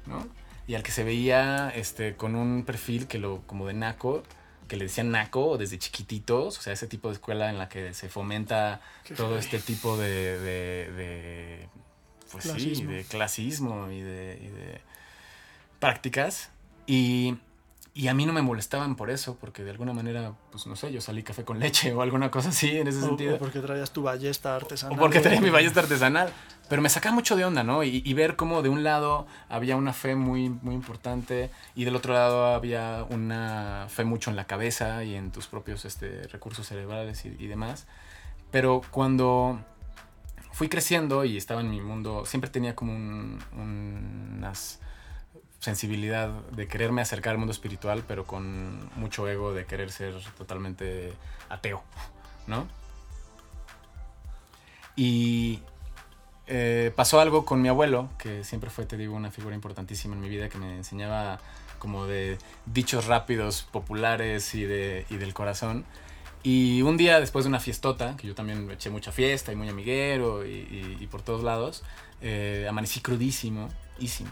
¿no? Y al que se veía este, con un perfil que lo, como de naco, que le decían naco desde chiquititos, o sea, ese tipo de escuela en la que se fomenta todo este tipo de, de, pues sí, de clasismo y de prácticas y, y, a mí no me molestaban por eso, porque de alguna manera, pues no sé, yo salí café con leche o alguna cosa así en ese sentido. O porque traías tu ballesta artesanal. O porque traía mi ballesta artesanal. Pero me sacaba mucho de onda, ¿no? Y, y, ver cómo de un lado había una fe muy, muy importante y del otro lado había una fe mucho en la cabeza y en tus propios este, recursos cerebrales y, y demás. Pero cuando fui creciendo y estaba en mi mundo, siempre tenía como un, unas sensibilidad de quererme acercar al mundo espiritual, pero con mucho ego de querer ser totalmente ateo, ¿no? Y eh, pasó algo con mi abuelo, que siempre fue, te digo, una figura importantísima en mi vida, que me enseñaba como de dichos rápidos, populares y, de, y del corazón. Y un día después de una fiestota, que yo también eché mucha fiesta y muy amiguero y, por todos lados, eh, amanecí crudísimo, ísimo.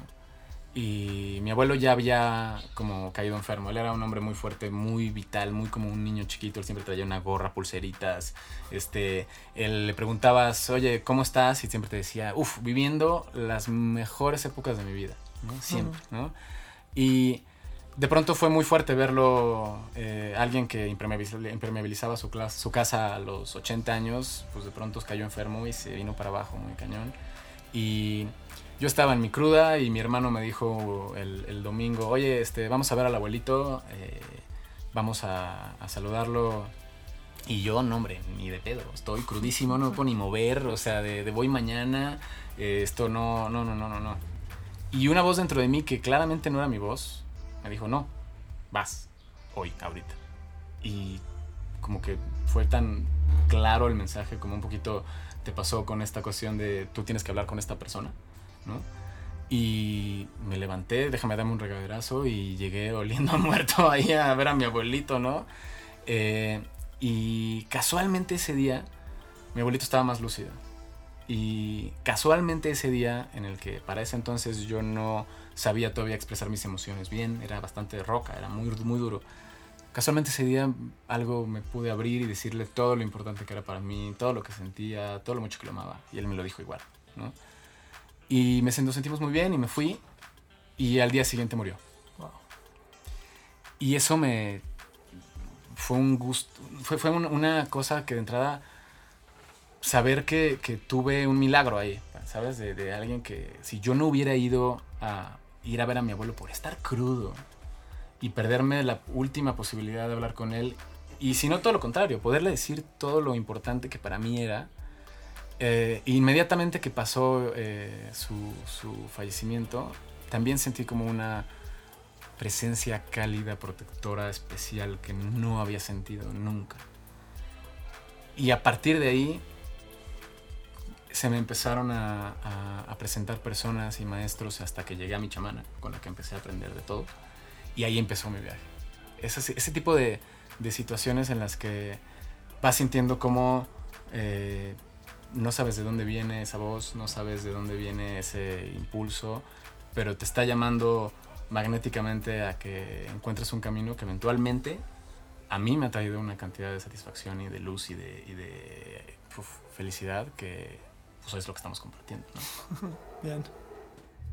Y mi abuelo ya había como caído enfermo. Él era un hombre muy fuerte, muy vital, muy como un niño chiquito. Él siempre traía una gorra, pulseritas. Este, él le preguntabas, oye, ¿cómo estás? Y siempre te decía, uff, viviendo las mejores épocas de mi vida, ¿no? Siempre, ¿no? Y de pronto fue muy fuerte verlo, eh, alguien que impermeabilizaba su, su casa a los 80 años, pues de pronto cayó enfermo y se vino para abajo muy cañón. Y yo estaba en mi cruda y mi hermano me dijo el, domingo, oye, este, vamos a ver al abuelito, eh, vamos a, saludarlo. Y yo, no, hombre, ni de pedo, estoy crudísimo, no me puedo ni mover, o sea, de, voy mañana, eh, esto no, no, no, no, no, no. Y una voz dentro de mí que claramente no era mi voz, me dijo, no, vas, hoy, ahorita. Y como que fue tan claro el mensaje, como un poquito te pasó con esta cuestión de tú tienes que hablar con esta persona. Y me levanté, déjame darme un regaderazo y llegué oliendo a muerto ahí a ver a mi abuelito, ¿no? Eh, y casualmente ese día, mi abuelito estaba más lúcido. Y casualmente ese día, en el que para ese entonces yo no sabía todavía expresar mis emociones bien, era bastante roca, era muy, muy duro. Casualmente ese día algo me pude abrir y decirle todo lo importante que era para mí, todo lo que sentía, todo lo mucho que lo amaba. Y él me lo dijo igual. Y me nos sentimos muy bien y me fui. Y al día siguiente murió. Y eso me... fue un gusto, fue, fue una cosa que de entrada, saber que, que, tuve un milagro ahí, ¿sabes? De, de, alguien que si yo no hubiera ido a ir a ver a mi abuelo por estar crudo y perderme la última posibilidad de hablar con él, y si no todo lo contrario, poderle decir todo lo importante que para mí era, eh, inmediatamente que pasó eh, su, su fallecimiento, también sentí como una presencia cálida, protectora, especial que no había sentido nunca. Y a partir de ahí se me empezaron a, presentar personas y maestros hasta que llegué a mi chamana, con la que empecé a aprender de todo. Y ahí empezó mi viaje. Ese, ese tipo de, situaciones en las que vas sintiendo como eh, no sabes de dónde viene esa voz, no sabes de dónde viene ese impulso, pero te está llamando magnéticamente a que encuentres un camino que eventualmente a mí me ha traído una cantidad de satisfacción y de luz y de, felicidad que pues, es lo que estamos compartiendo. Bien.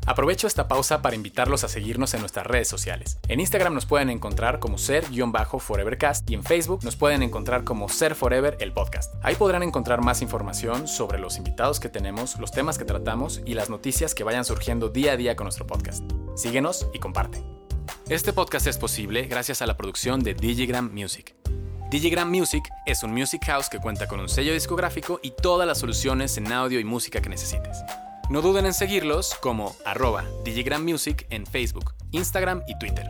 Aprovecho esta pausa para invitarlos a seguirnos en nuestras redes sociales. En Instagram nos pueden encontrar como ser-forevercast y en Facebook nos pueden encontrar como Ser Forever el podcast. Ahí podrán encontrar más información sobre los invitados que tenemos, los temas que tratamos y las noticias que vayan surgiendo día a día con nuestro podcast. Síguenos y comparte. Este podcast es posible gracias a la producción de Digigram Music. Digigram Music es un music house que cuenta con un sello discográfico y todas las soluciones en audio y música que necesites. No duden en seguirlos como arroba Music en Facebook, Instagram y Twitter.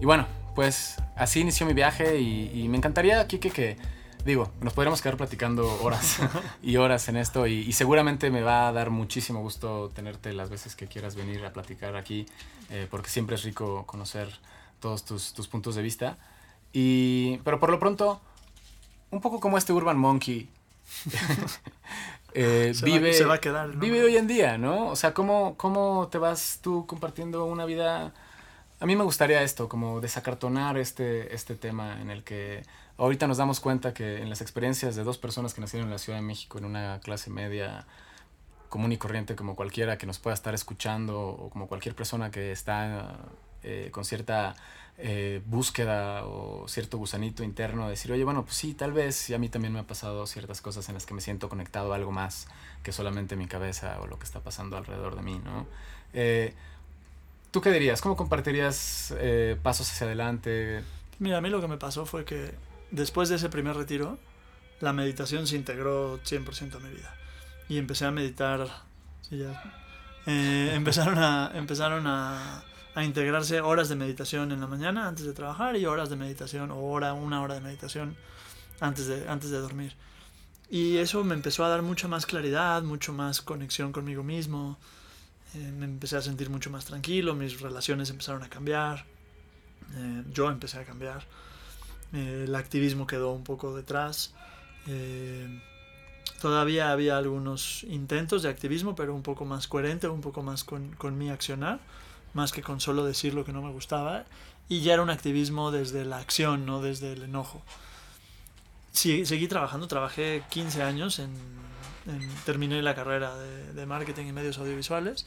Y bueno, pues así inició mi viaje y, me encantaría, Kike, que, digo, nos podríamos quedar platicando horas y horas en esto y, seguramente me va a dar muchísimo gusto tenerte las veces que quieras venir a platicar aquí, eh, porque siempre es rico conocer todos tus, tus puntos de vista. Y, pero por lo pronto, un poco como este Urban Monkey. Eh, vive, se va a quedar, vive hoy en día, ¿no? O sea, ¿cómo, ¿cómo te vas tú compartiendo una vida? A mí me gustaría esto, como desacartonar este, este tema en el que ahorita nos damos cuenta que en las experiencias de dos personas que nacieron en la Ciudad de México en una clase media común y corriente como cualquiera que nos pueda estar escuchando o como cualquier persona que está eh, con cierta eh, búsqueda o cierto gusanito interno de decir, oye, bueno, pues sí, tal vez, y a mí también me ha pasado ciertas cosas en las que me siento conectado a algo más que solamente mi cabeza o lo que está pasando alrededor de mí, ¿no? Eh, ¿Tú qué dirías? ¿Cómo compartirías eh, pasos hacia adelante? Mira, a mí lo que me pasó fue que después de ese primer retiro, la meditación se integró 100% a mi vida. Y empecé a meditar, sí, ya, empezaron a... Empezaron a a integrarse horas de meditación en la mañana antes de trabajar y horas de meditación o hora, una hora de meditación antes de, antes de dormir. Y eso me empezó a dar mucha más claridad, mucho más conexión conmigo mismo. Eh, me empecé a sentir mucho más tranquilo, mis relaciones empezaron a cambiar, eh, yo empecé a cambiar, eh, el activismo quedó un poco detrás. todavía había algunos intentos de activismo, pero un poco más coherente, un poco más con, con mi accionar más que con solo decir lo que no me gustaba. Y ya era un activismo desde la acción, no desde el enojo. Sí, seguí trabajando, trabajé 15 años, en, terminé la carrera de, marketing y medios audiovisuales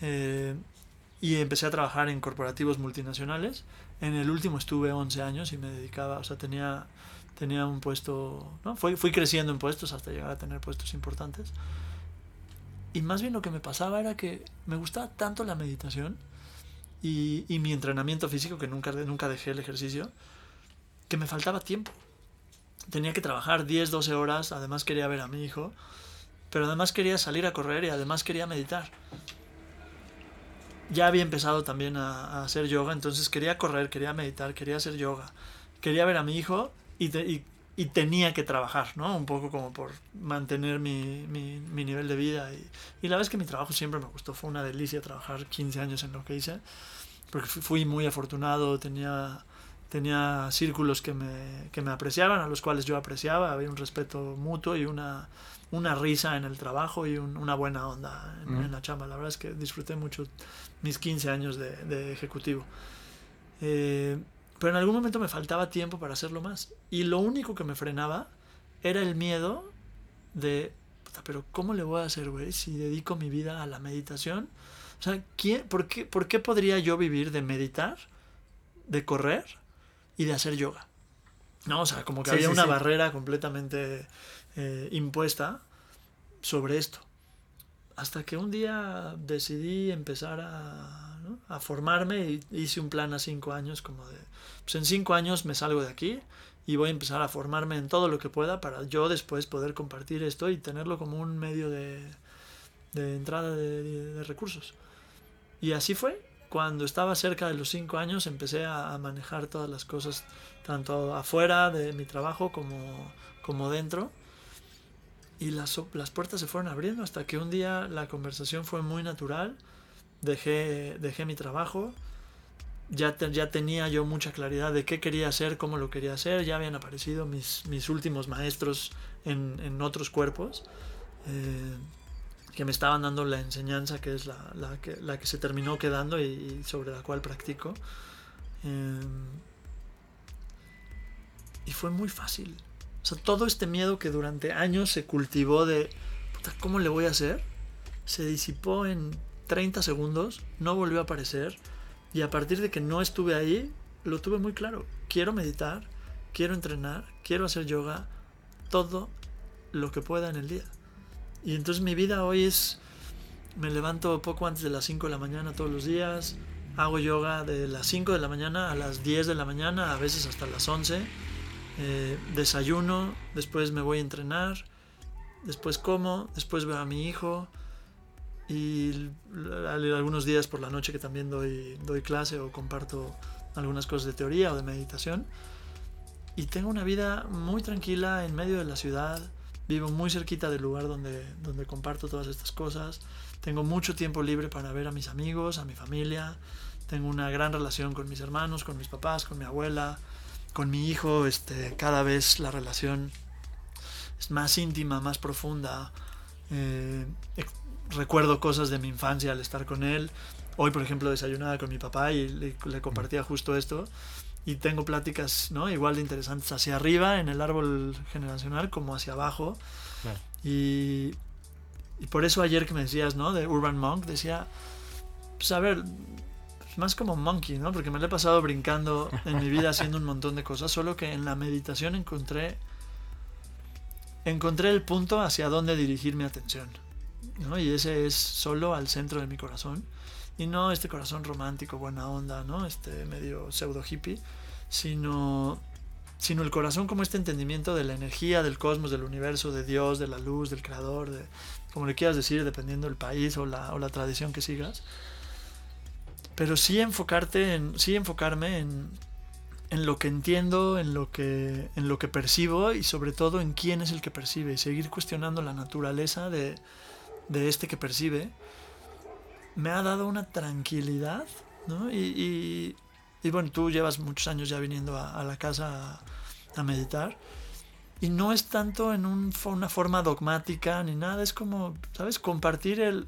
eh, y empecé a trabajar en corporativos multinacionales. En el último estuve 11 años y me dedicaba, o sea, tenía, tenía un puesto, ¿no? Fui, fui creciendo en puestos hasta llegar a tener puestos importantes. Y más bien lo que me pasaba era que me gustaba tanto la meditación y, y mi entrenamiento físico, que nunca, nunca dejé el ejercicio, que me faltaba tiempo. Tenía que trabajar 10, 12 horas, además quería ver a mi hijo, pero además quería salir a correr y además quería meditar. Ya había empezado también a, hacer yoga, entonces quería correr, quería meditar, quería hacer yoga, quería ver a mi hijo y, y, y tenía que trabajar, ¿no? Un poco como por mantener mi, mi, mi nivel de vida. Y, y, la es que mi trabajo siempre me gustó, fue una delicia trabajar 15 años en lo que hice porque fui muy afortunado, tenía, tenía círculos que me, que me apreciaban, a los cuales yo apreciaba, había un respeto mutuo y una, una risa en el trabajo y una buena onda en, la chamba. La verdad es que disfruté mucho mis 15 años de, de ejecutivo. Eh, pero en algún momento me faltaba tiempo para hacerlo más. Y lo único que me frenaba era el miedo de, pero ¿cómo le voy a hacer, güey, si dedico mi vida a la meditación? O sea, ¿quién, por, qué, ¿por qué podría yo vivir de meditar, de correr, y de hacer yoga. ¿No? O sea, como que había una barrera completamente eh, impuesta sobre esto. Hasta que un día decidí empezar a, a formarme y hice un plan a cinco años como de, pues en cinco años me salgo de aquí y voy a empezar a formarme en todo lo que pueda para yo después poder compartir esto y tenerlo como un medio de, de entrada de, recursos. Y así fue. Cuando estaba cerca de los cinco años empecé a, manejar todas las cosas, tanto afuera de mi trabajo como, como dentro. Y las, las puertas se fueron abriendo hasta que un día la conversación fue muy natural. Dejé, dejé mi trabajo, ya, ya tenía yo mucha claridad de qué quería hacer, cómo lo quería hacer, ya habían aparecido mis, mis últimos maestros en, en otros cuerpos eh, que me estaban dando la enseñanza que es la, que se terminó quedando y, sobre la cual practico. Eh, y fue muy fácil. O sea, todo este miedo que durante años se cultivó de, ¿cómo le voy a hacer? Se disipó en 30 segundos, no volvió a aparecer y a partir de que no estuve ahí, lo tuve muy claro. Quiero meditar, quiero entrenar, quiero hacer yoga, todo lo que pueda en el día. Y entonces mi vida hoy es, me levanto poco antes de las 5 de la mañana todos los días, hago yoga de las 5 de la mañana a las 10 de la mañana, a veces hasta las 11, eh, desayuno, después me voy a entrenar, después como, después veo a mi hijo, y algunos días por la noche que también doy, doy clase o comparto algunas cosas de teoría o de meditación. Y tengo una vida muy tranquila en medio de la ciudad. Vivo muy cerquita del lugar donde, donde comparto todas estas cosas. Tengo mucho tiempo libre para ver a mis amigos, a mi familia. Tengo una gran relación con mis hermanos, con mis papás, con mi abuela, con mi hijo. Este, cada vez la relación es más íntima, más profunda. Eh, recuerdo cosas de mi infancia al estar con él. Hoy, por ejemplo, desayunaba con mi papá y le, compartía justo esto. Y tengo pláticas ¿no? igual de interesantes hacia arriba en el árbol generacional como hacia abajo. Y, y, por eso ayer que me decías, ¿no? De Urban Monk, decía, pues a ver, más como monkey, ¿no? Porque me lo he pasado brincando en mi vida haciendo un montón de cosas, solo que en la meditación encontré encontré el punto hacia dónde dirigir mi atención. Y ese es solo al centro de mi corazón. Y no este corazón romántico, buena onda, ¿no? Este medio pseudo hippie, sino, sino el corazón como este entendimiento de la energía del cosmos, del universo, de Dios, de la luz, del creador, de como le quieras decir, dependiendo del país o la, o la tradición que sigas. Pero sí enfocarte en, sí enfocarme en, en lo que entiendo, en lo que, en lo que percibo y sobre todo en quién es el que percibe y seguir cuestionando la naturaleza de, de este que percibe, me ha dado una tranquilidad, ¿no? Y, y, bueno, tú llevas muchos años ya viniendo a, la casa a, meditar. Y no es tanto en un, una forma dogmática ni nada, es como, ¿sabes? Compartir el...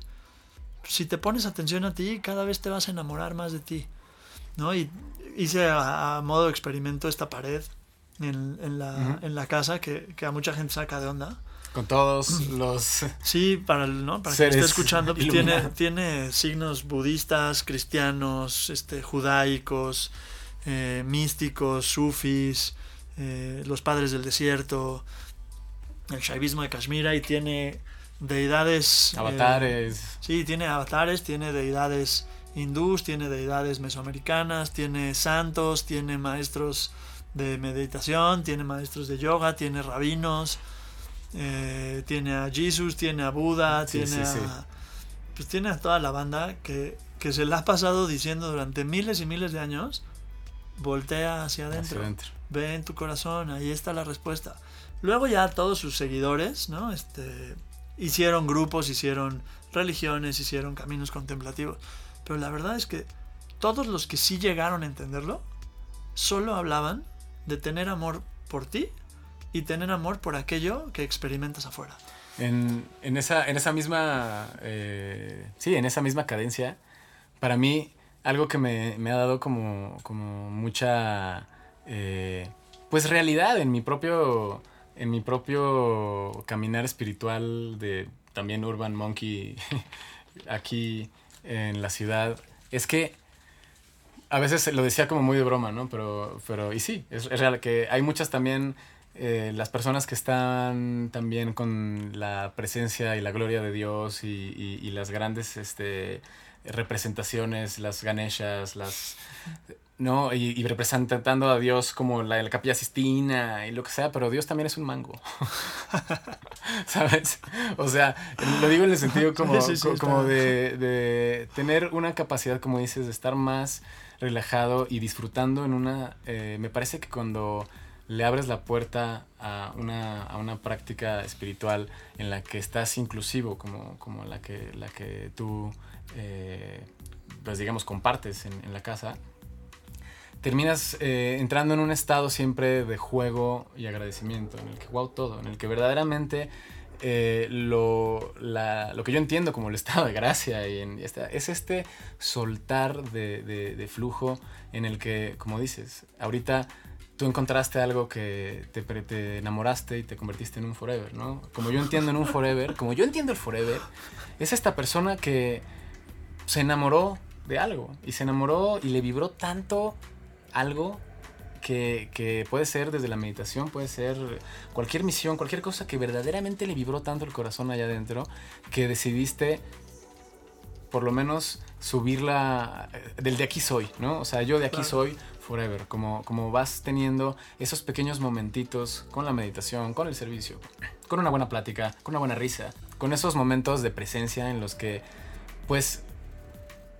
Si te pones atención a ti, cada vez te vas a enamorar más de ti, ¿no? Y hice a, modo de experimento esta pared en, en, la, en la, casa que, que, a mucha gente saca de onda. Con todos los. Sí, para, ¿no? para que esté escuchando, pues tiene, tiene signos budistas, cristianos, este, judaicos, eh, místicos, sufis, eh, los padres del desierto, el shaivismo de Kashmira y tiene deidades. Eh, avatares. sí, tiene avatares, tiene deidades hindús, tiene deidades mesoamericanas, tiene santos, tiene maestros de meditación, tiene maestros de yoga, tiene rabinos. Eh, tiene a Jesus, tiene a Buda, tiene a. Pues tiene a toda la banda que, que, se la ha pasado diciendo durante miles y miles de años. Voltea hacia adentro. Ve en tu corazón, ahí está la respuesta. Luego ya todos sus seguidores, ¿no? Este, hicieron grupos, hicieron religiones, hicieron caminos contemplativos. Pero la verdad es que todos los que sí llegaron a entenderlo, solo hablaban de tener amor por ti y tener amor por aquello que experimentas afuera. En, en esa, en esa misma, eh, sí, en esa misma cadencia, para mí algo que me, me ha dado como, como mucha, eh, pues realidad en mi propio, en mi propio caminar espiritual de también Urban Monkey aquí en la ciudad, es que a veces lo decía como muy de broma, ¿no? Pero, pero y sí, es, real que hay muchas también, eh, las personas que están también con la presencia y la gloria de Dios y, y, las grandes este, representaciones, las ganeshas, las... ¿no? Y, representando a Dios como la, la capilla sistina y lo que sea, pero Dios también es un mango. ¿Sabes? O sea, lo digo en el sentido como, como de, de, tener una capacidad, como dices, de estar más relajado y disfrutando en una... Eh, me parece que cuando le abres la puerta a una, a una práctica espiritual en la que estás inclusivo, como, como la, que, la que tú, eh, pues digamos, compartes en, la casa, terminas eh, entrando en un estado siempre de juego y agradecimiento, en el que wow todo, en el que verdaderamente eh, lo, lo, que yo entiendo como el estado de gracia y es este soltar de, de, flujo en el que, como dices, ahorita tú encontraste algo que te, te, enamoraste y te convertiste en un forever, ¿no? Como yo entiendo en un forever, como yo entiendo el forever, es esta persona que se enamoró de algo y se enamoró y le vibró tanto algo que, puede ser desde la meditación, puede ser cualquier misión, cualquier cosa que verdaderamente le vibró tanto el corazón allá adentro, que decidiste por lo menos subirla eh, del de aquí soy, ¿no? O sea, yo de aquí soy forever, como, como vas teniendo esos pequeños momentitos con la meditación, con el servicio, con una buena plática, con una buena risa, con esos momentos de presencia en los que, pues,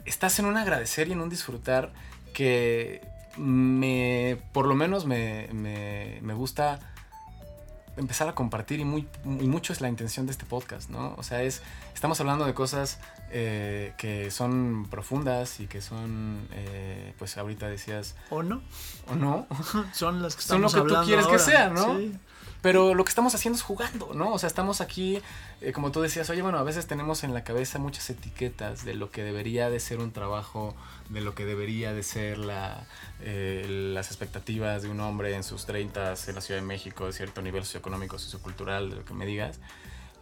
estás en un agradecer y en un disfrutar que me, por lo menos me, me, gusta empezar a compartir y, muy, mucho es la intención de este podcast, ¿no? O sea, es, estamos hablando de cosas eh, que son profundas y que son, eh, pues ahorita decías... ¿O no? ¿O no? son las que Son lo que tú quieres que sean, ¿no? Sí. Pero lo que estamos haciendo es jugando, ¿no? O sea, estamos aquí, eh, como tú decías, oye, bueno, a veces tenemos en la cabeza muchas etiquetas de lo que debería de ser un trabajo, de lo que debería de ser la, eh, las expectativas de un hombre en sus 30 en la Ciudad de México, de cierto nivel socioeconómico, sociocultural, de lo que me digas.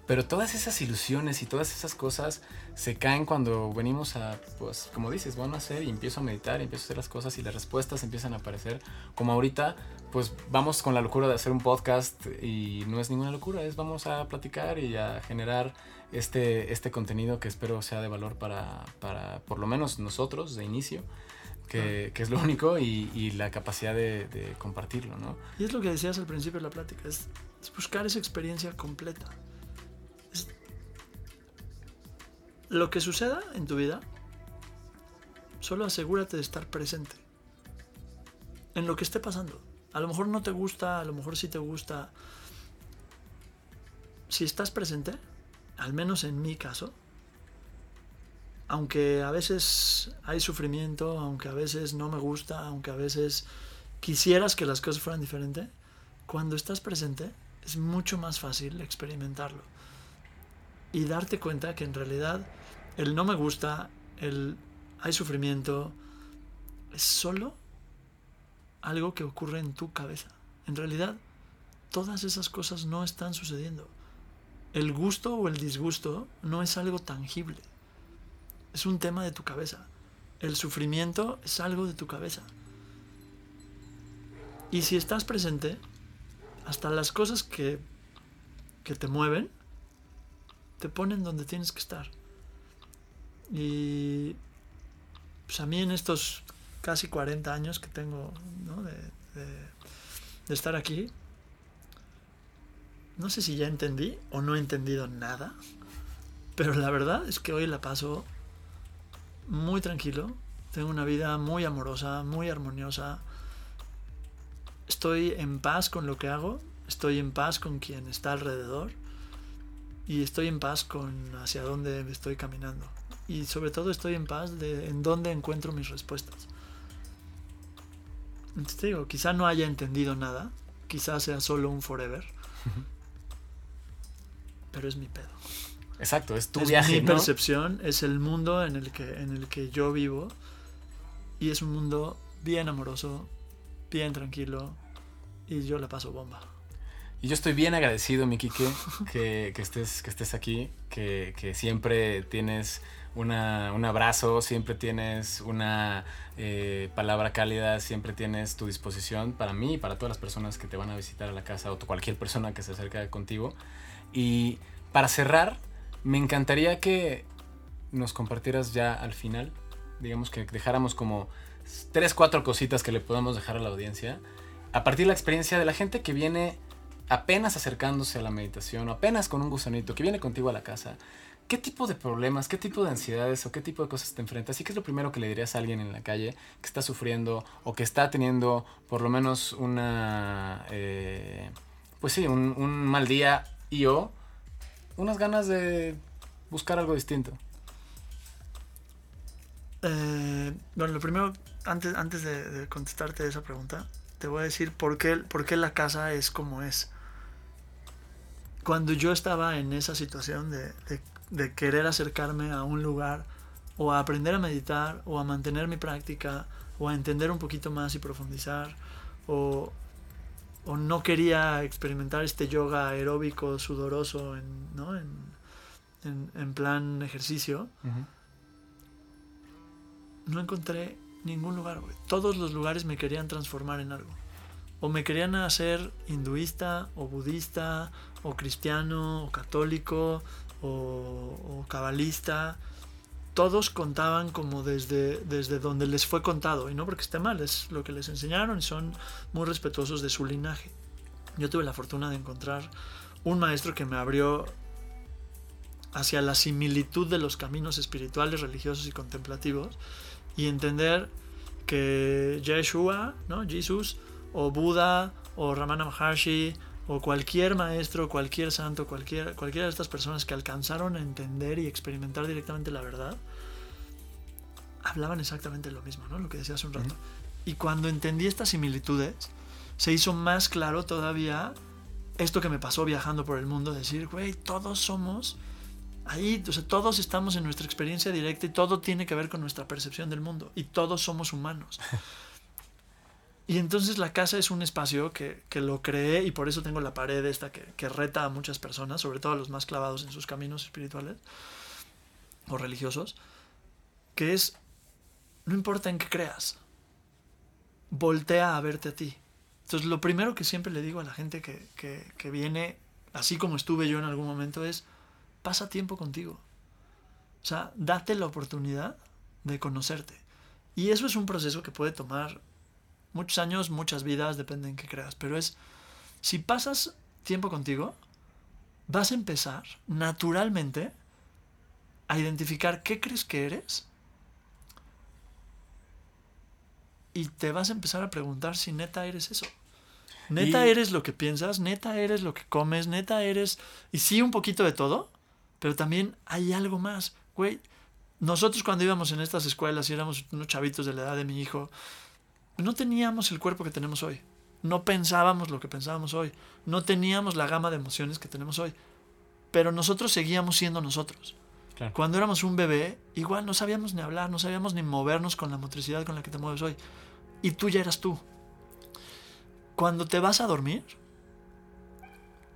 Pero todas esas ilusiones y todas esas cosas se caen cuando venimos a, pues, como dices, van a hacer y empiezo a meditar, y empiezo a hacer las cosas y las respuestas empiezan a aparecer. Como ahorita, pues vamos con la locura de hacer un podcast y no es ninguna locura, es vamos a platicar y a generar este, este contenido que espero sea de valor para, para por lo menos nosotros de inicio. Que, que, es lo único y, y la capacidad de, de, compartirlo, ¿no? Y es lo que decías al principio de la plática, es, es buscar esa experiencia completa. Lo que suceda en tu vida, solo asegúrate de estar presente en lo que esté pasando. A lo mejor no te gusta, a lo mejor sí te gusta. Si estás presente, al menos en mi caso, aunque a veces hay sufrimiento, aunque a veces no me gusta, aunque a veces quisieras que las cosas fueran diferentes, cuando estás presente es mucho más fácil experimentarlo y darte cuenta que en realidad el no me gusta, el hay sufrimiento, es solo algo que ocurre en tu cabeza. En realidad, todas esas cosas no están sucediendo. El gusto o el disgusto no es algo tangible. Es un tema de tu cabeza. El sufrimiento es algo de tu cabeza. Y si estás presente, hasta las cosas que, que te mueven, te ponen donde tienes que estar. Y pues a mí en estos casi 40 años que tengo de, de, estar aquí, no sé si ya entendí o no he entendido nada, pero la verdad es que hoy la paso muy tranquilo, tengo una vida muy amorosa, muy armoniosa, estoy en paz con lo que hago, estoy en paz con quien está alrededor y estoy en paz con hacia dónde estoy caminando y sobre todo estoy en paz de en dónde encuentro mis respuestas. Entonces te digo, quizá no haya entendido nada, quizá sea solo un forever, pero es mi pedo. Exacto, es tu es viaje. Mi percepción es el mundo en el, que, en el que yo vivo y es un mundo bien amoroso, bien tranquilo y yo la paso bomba. Y yo estoy bien agradecido, mi Kike, que, que, estés, que estés aquí, que, que siempre tienes una, un abrazo, siempre tienes una eh, palabra cálida, siempre tienes tu disposición para mí y para todas las personas que te van a visitar a la casa o cualquier persona que se acerca contigo. Y para cerrar, me encantaría que nos compartieras ya al final, digamos que dejáramos como tres, cuatro cositas que le podamos dejar a la audiencia, a partir de la experiencia de la gente que viene apenas acercándose a la meditación o apenas con un gusanito, que viene contigo a la casa, ¿Qué tipo de problemas, qué tipo de ansiedades o qué tipo de cosas te enfrentas? ¿Y qué es lo primero que le dirías a alguien en la calle que está sufriendo o que está teniendo por lo menos una, eh, pues sí, un, mal día y o unas ganas de buscar algo distinto? Eh, bueno, lo primero, antes, antes de, contestarte esa pregunta, te voy a decir por qué, por qué la casa es como es. Cuando yo estaba en esa situación de de querer acercarme a un lugar o a aprender a meditar o a mantener mi práctica o a entender un poquito más y profundizar o, o no quería experimentar este yoga aeróbico sudoroso en, ¿no? en, en, plan ejercicio, no encontré ningún lugar. Todos los lugares me querían transformar en algo. O me querían hacer hinduista o budista o cristiano o católico o, cabalista, todos contaban como desde, desde donde les fue contado, y no porque esté mal, es lo que les enseñaron y son muy respetuosos de su linaje. Yo tuve la fortuna de encontrar un maestro que me abrió hacia la similitud de los caminos espirituales, religiosos y contemplativos y entender que Yeshua, ¿no? Jesús, o Buda, o Ramana Maharshi, o cualquier maestro, cualquier santo, cualquier, cualquiera de estas personas que alcanzaron a entender y experimentar directamente la verdad, hablaban exactamente lo mismo, ¿no? Lo que decía hace un rato. Y cuando entendí estas similitudes, se hizo más claro todavía esto que me pasó viajando por el mundo, decir, güey, todos somos ahí, o sea, todos estamos en nuestra experiencia directa y todo tiene que ver con nuestra percepción del mundo y todos somos humanos. Y entonces la casa es un espacio que, lo creé y por eso tengo la pared esta que, reta a muchas personas, sobre todo a los más clavados en sus caminos espirituales o religiosos, que es, no importa en qué creas, voltea a verte a ti. Entonces lo primero que siempre le digo a la gente que, que viene, así como estuve yo en algún momento, es, pasa tiempo contigo. O sea, date la oportunidad de conocerte. Y eso es un proceso que puede tomar muchos años, muchas vidas, depende en qué creas, pero es, si pasas tiempo contigo, vas a empezar naturalmente a identificar qué crees que eres y te vas a empezar a preguntar si neta eres eso. Neta eres lo que piensas, neta eres lo que comes, neta eres... Y sí, un poquito de todo, pero también hay algo más. Güey, nosotros cuando íbamos en estas escuelas y éramos unos chavitos de la edad de mi hijo, no teníamos el cuerpo que tenemos hoy. No pensábamos lo que pensábamos hoy. No teníamos la gama de emociones que tenemos hoy. Pero nosotros seguíamos siendo nosotros. Cuando éramos un bebé, igual no sabíamos ni hablar, no sabíamos ni movernos con la motricidad con la que te mueves hoy. Y tú ya eras tú. Cuando te vas a dormir,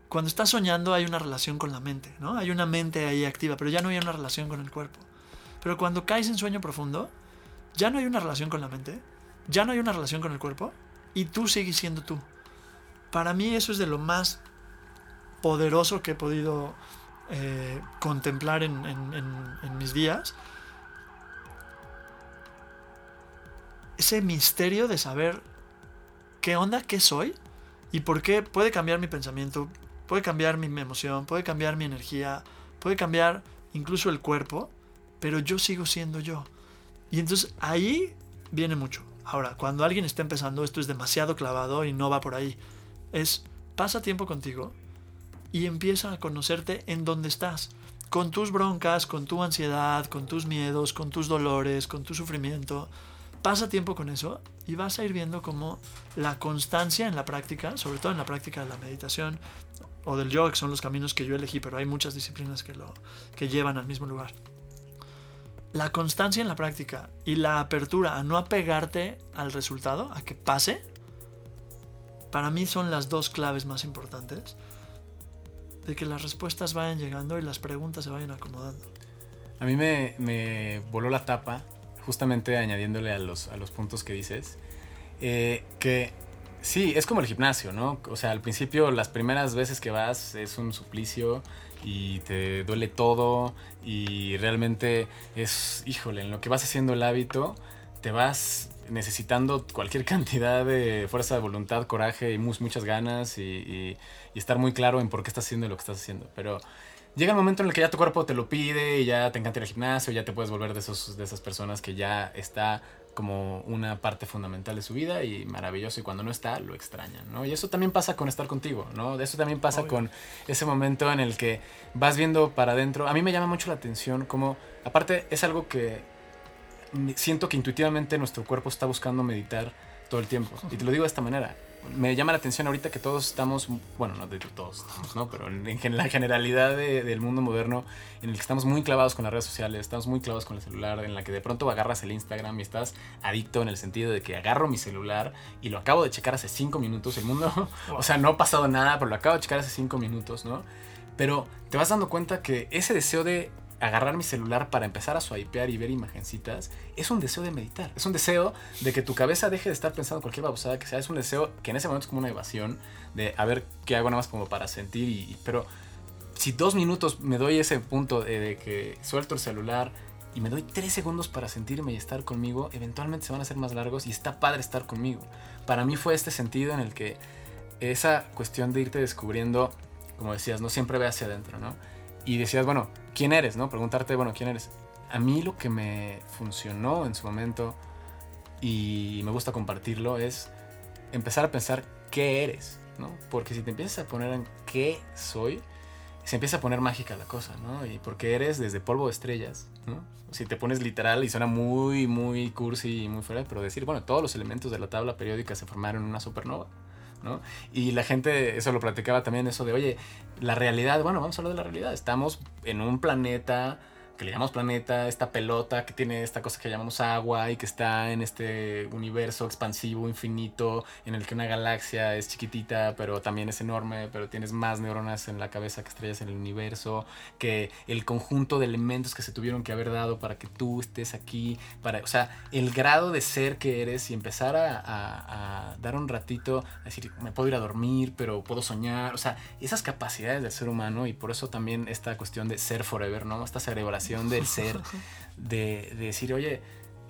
cuando estás soñando hay una relación con la mente, ¿no? Hay una mente ahí activa, pero ya no hay una relación con el cuerpo. Pero cuando caes en sueño profundo, ya no hay una relación con la mente, ya no hay una relación con el cuerpo y tú sigues siendo tú. Para mí eso es de lo más poderoso que he podido eh, contemplar en, mis días. Ese misterio de saber qué onda, qué soy y por qué puede cambiar mi pensamiento, puede cambiar mi emoción, puede cambiar mi energía, puede cambiar incluso el cuerpo, pero yo sigo siendo yo. Y entonces ahí viene mucho. Ahora, cuando alguien está empezando, esto es demasiado clavado y no va por ahí. Es, pasa tiempo contigo y empieza a conocerte en donde estás. Con tus broncas, con tu ansiedad, con tus miedos, con tus dolores, con tu sufrimiento. Pasa tiempo con eso y vas a ir viendo cómo la constancia en la práctica, sobre todo en la práctica de la meditación o del yoga, son los caminos que yo elegí, pero hay muchas disciplinas que, lo, que llevan al mismo lugar la constancia en la práctica y la apertura a no apegarte al resultado, a que pase, para mí son las dos claves más importantes de que las respuestas vayan llegando y las preguntas se vayan acomodando. A mí me, me voló la tapa, justamente añadiéndole a los, a los puntos que dices, eh, que sí, es como el gimnasio, ¿no? O sea, al principio, las primeras veces que vas es un suplicio y te duele todo y realmente es, híjole, en lo que vas haciendo el hábito, te vas necesitando cualquier cantidad de fuerza de voluntad, coraje y muchas ganas y, estar muy claro en por qué estás haciendo lo que estás haciendo. Pero llega el momento en el que ya tu cuerpo te lo pide y ya te encanta ir al gimnasio, ya te puedes volver de, esos, de esas personas que ya está como una parte fundamental de su vida y maravilloso y cuando no está lo extrañan, ¿no? Y eso también pasa con estar contigo, ¿no? Eso también pasa con ese momento en el que vas viendo para adentro. A mí me llama mucho la atención como, aparte es algo que siento que intuitivamente nuestro cuerpo está buscando meditar todo el tiempo. Y te lo digo de esta manera. Me llama la atención ahorita que todos estamos, bueno, no de todos estamos, ¿no? Pero en, la generalidad del mundo moderno, en el que estamos muy clavados con las redes sociales, estamos muy clavados con el celular, en la que de pronto agarras el Instagram y estás adicto en el sentido de que agarro mi celular y lo acabo de checar hace cinco minutos. El mundo, o sea, no ha pasado nada, pero lo acabo de checar hace cinco minutos, ¿no? Pero te vas dando cuenta que ese deseo de agarrar mi celular para empezar a swipear y ver imagencitas, es un deseo de meditar. Es un deseo de que tu cabeza deje de estar pensando cualquier babosada que sea. Es un deseo que en ese momento es como una evasión de a ver qué hago nada más como para sentir. Y, pero si dos minutos me doy ese punto de, que suelto el celular y me doy tres segundos para sentirme y estar conmigo, eventualmente se van a hacer más largos y está padre estar conmigo. Para mí fue este sentido en el que esa cuestión de irte descubriendo, como decías, no siempre ve hacia adentro, ¿no? Y decías, bueno, ¿quién eres? ¿No? Preguntarte, bueno, ¿quién eres? A mí lo que me funcionó en su momento y me gusta compartirlo es empezar a pensar qué eres, ¿no? Porque si te empiezas a poner en qué soy, se empieza a poner mágica la cosa, ¿no? Y porque eres desde polvo de estrellas, ¿no? Si te pones literal y suena muy, muy cursi y muy fuera, pero decir, bueno, todos los elementos de la tabla periódica se formaron en una supernova. Y la gente, eso lo platicaba también, eso de, oye, la realidad, bueno, vamos a hablar de la realidad, estamos en un planeta que le llamamos planeta, esta pelota que tiene esta cosa que llamamos agua y que está en este universo expansivo, infinito, en el que una galaxia es chiquitita, pero también es enorme, pero tienes más neuronas en la cabeza que estrellas en el universo, que el conjunto de elementos que se tuvieron que haber dado para que tú estés aquí, para, o sea, el grado de ser que eres y empezar a, a dar un ratito, a decir, me puedo ir a dormir, pero puedo soñar, o sea, esas capacidades del ser humano y por eso también esta cuestión de ser forever, ¿no? Esta cerebración del ser, de, decir, oye,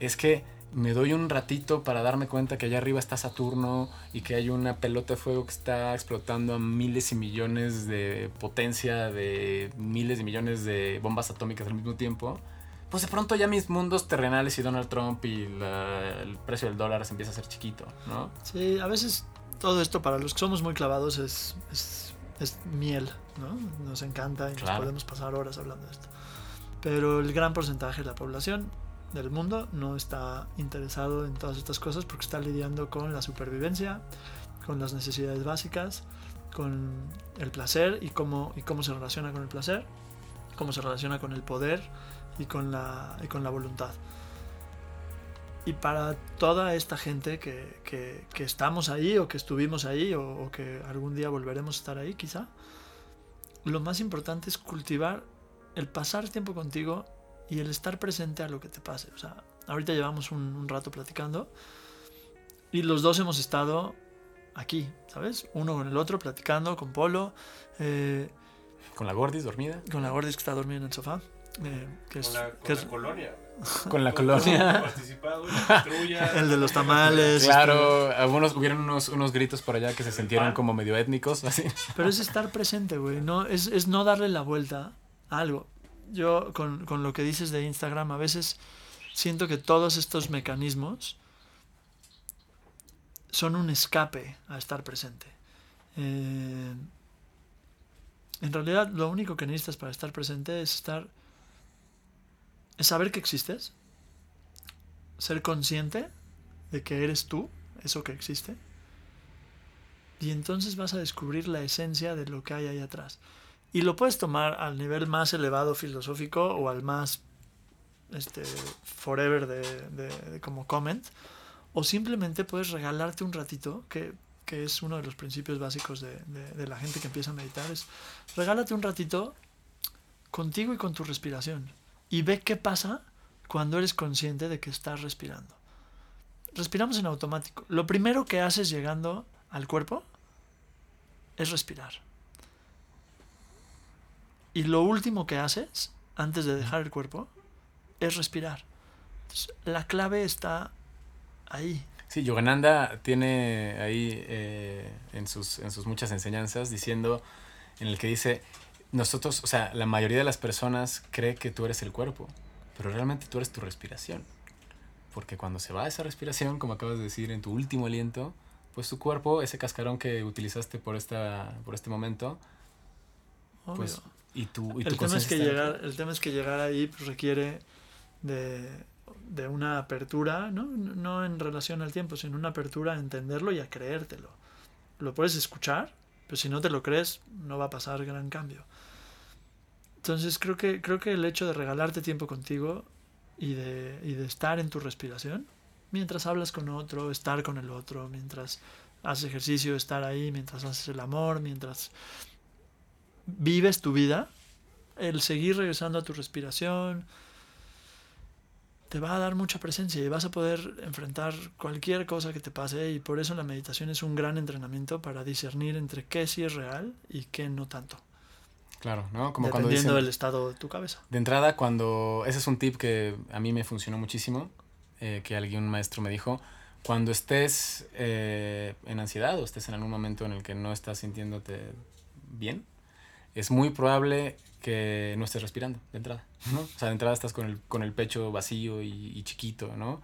es que me doy un ratito para darme cuenta que allá arriba está Saturno y que hay una pelota de fuego que está explotando a miles y millones de potencia, de miles y millones de bombas atómicas al mismo tiempo, pues de pronto ya mis mundos terrenales y Donald Trump y el precio del dólar se empieza a hacer chiquito, ¿no? Sí, a veces todo esto para los que somos muy clavados es, es, miel, ¿no? Nos encanta y nos podemos pasar horas hablando de esto. Pero el gran porcentaje de la población del mundo no está interesado en todas estas cosas porque está lidiando con la supervivencia, con las necesidades básicas, con el placer y cómo, y cómo se relaciona con el placer, cómo se relaciona con el poder y con la, y con la voluntad. Y para toda esta gente que, que, que estamos ahí o que estuvimos ahí o, o que algún día volveremos a estar ahí quizá, lo más importante es cultivar el pasar tiempo contigo y el estar presente a lo que te pase. O sea, ahorita llevamos un, rato platicando y los dos hemos estado aquí, ¿sabes? Uno con el otro, platicando con Polo. Eh, con la Gordis dormida. Con la Gordis que está dormida en el sofá. Eh, que con la, con la colonia. Con la colonia. el de los tamales. Claro, este. algunos hubieron unos, unos gritos por allá que se sintieron como medio étnicos, así. Pero es estar presente, güey. No, es, es no darle la vuelta algo. Yo con, lo que dices de Instagram, a veces siento que todos estos mecanismos son un escape a estar presente. Eh, en realidad lo único que necesitas para estar presente es estar es saber que existes, ser consciente de que eres tú, eso que existe, y entonces vas a descubrir la esencia de lo que hay ahí atrás. Y lo puedes tomar al nivel más elevado filosófico o al más este, forever de, como comment. O simplemente puedes regalarte un ratito que que es uno de los principios básicos de, de, la gente que empieza a meditar, es regálate un ratito contigo y con tu respiración y ve qué pasa cuando eres consciente de que estás respirando. Respiramos en automático. Lo primero que haces llegando al cuerpo es respirar. Y lo último que haces antes de dejar el cuerpo es respirar. la clave está ahí. Sí, Yogananda tiene ahí eh, en, sus, en sus muchas enseñanzas diciendo, en el que dice, nosotros, o sea, la mayoría de las personas cree que tú eres el cuerpo, pero realmente tú eres tu respiración. Porque cuando se va esa respiración, como acabas de decir, en tu último aliento, pues tu cuerpo, ese cascarón que utilizaste por, esta, por este momento, pues, y tu, y el, tema es que llegar, el tema es que llegar ahí pues, requiere de, de, una apertura, ¿no? no en relación al tiempo, sino una apertura a entenderlo y a creértelo. Lo puedes escuchar, pero si no te lo crees, no va a pasar gran cambio. Entonces creo que, creo que el hecho de regalarte tiempo contigo y de, y de estar en tu respiración, mientras hablas con otro, estar con el otro, mientras haces ejercicio, estar ahí, mientras haces el amor, mientras vives tu vida, el seguir regresando a tu respiración te va a dar mucha presencia y vas a poder enfrentar cualquier cosa que te pase y por eso la meditación es un gran entrenamiento para discernir entre qué sí es real y qué no tanto. Claro, ¿no? Como Dependiendo del estado de tu cabeza. De entrada, cuando... Ese es un tip que a mí me funcionó muchísimo, eh, que alguien maestro me dijo, cuando estés eh, en ansiedad o estés en algún momento en el que no estás sintiéndote bien, es muy probable que no estés respirando de entrada, ¿no? O sea, de entrada estás con el, con el pecho vacío y, y chiquito, ¿no?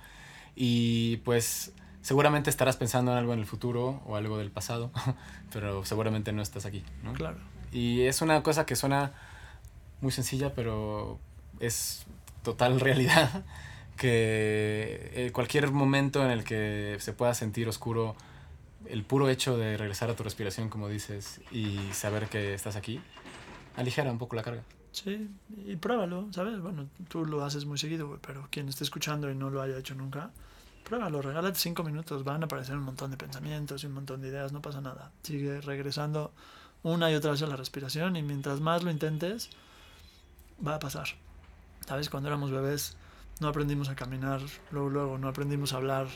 Y pues seguramente estarás pensando en algo en el futuro o algo del pasado, pero seguramente no estás aquí, ¿no? Claro. Y es una cosa que suena muy sencilla, pero es total realidad que eh, cualquier momento en el que se pueda sentir oscuro, el puro hecho de regresar a tu respiración, como dices, y saber que estás aquí, aligera un poco la carga. Sí, y pruébalo, ¿sabes? Bueno, tú lo haces muy seguido, pero quien esté escuchando y no lo haya hecho nunca, pruébalo, regálate cinco minutos, van a aparecer un montón de pensamientos y un montón de ideas, no pasa nada. Sigue regresando una y otra vez a la respiración y mientras más lo intentes, va a pasar. ¿Sabes? Cuando éramos bebés no aprendimos a caminar luego, luego, no aprendimos a hablar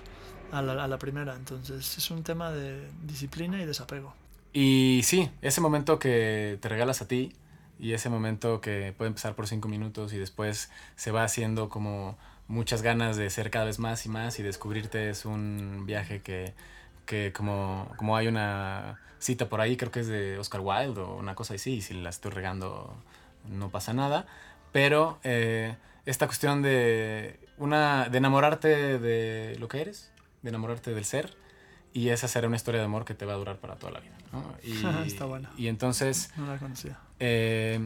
a la, a la primera. Entonces es un tema de disciplina y desapego. Y sí, ese momento que te regalas a ti y ese momento que puede empezar por cinco minutos y después se va haciendo como muchas ganas de ser cada vez más y más y descubrirte es un viaje que, que como, como hay una cita por ahí, creo que es de Oscar Wilde o una cosa así, y si la estoy regando no pasa nada, pero eh, esta cuestión de, una, de enamorarte de lo que eres, de enamorarte del ser, y esa será una historia de amor que te va a durar para toda la vida. Y, Está buena. Y entonces, no la conocía. Eh,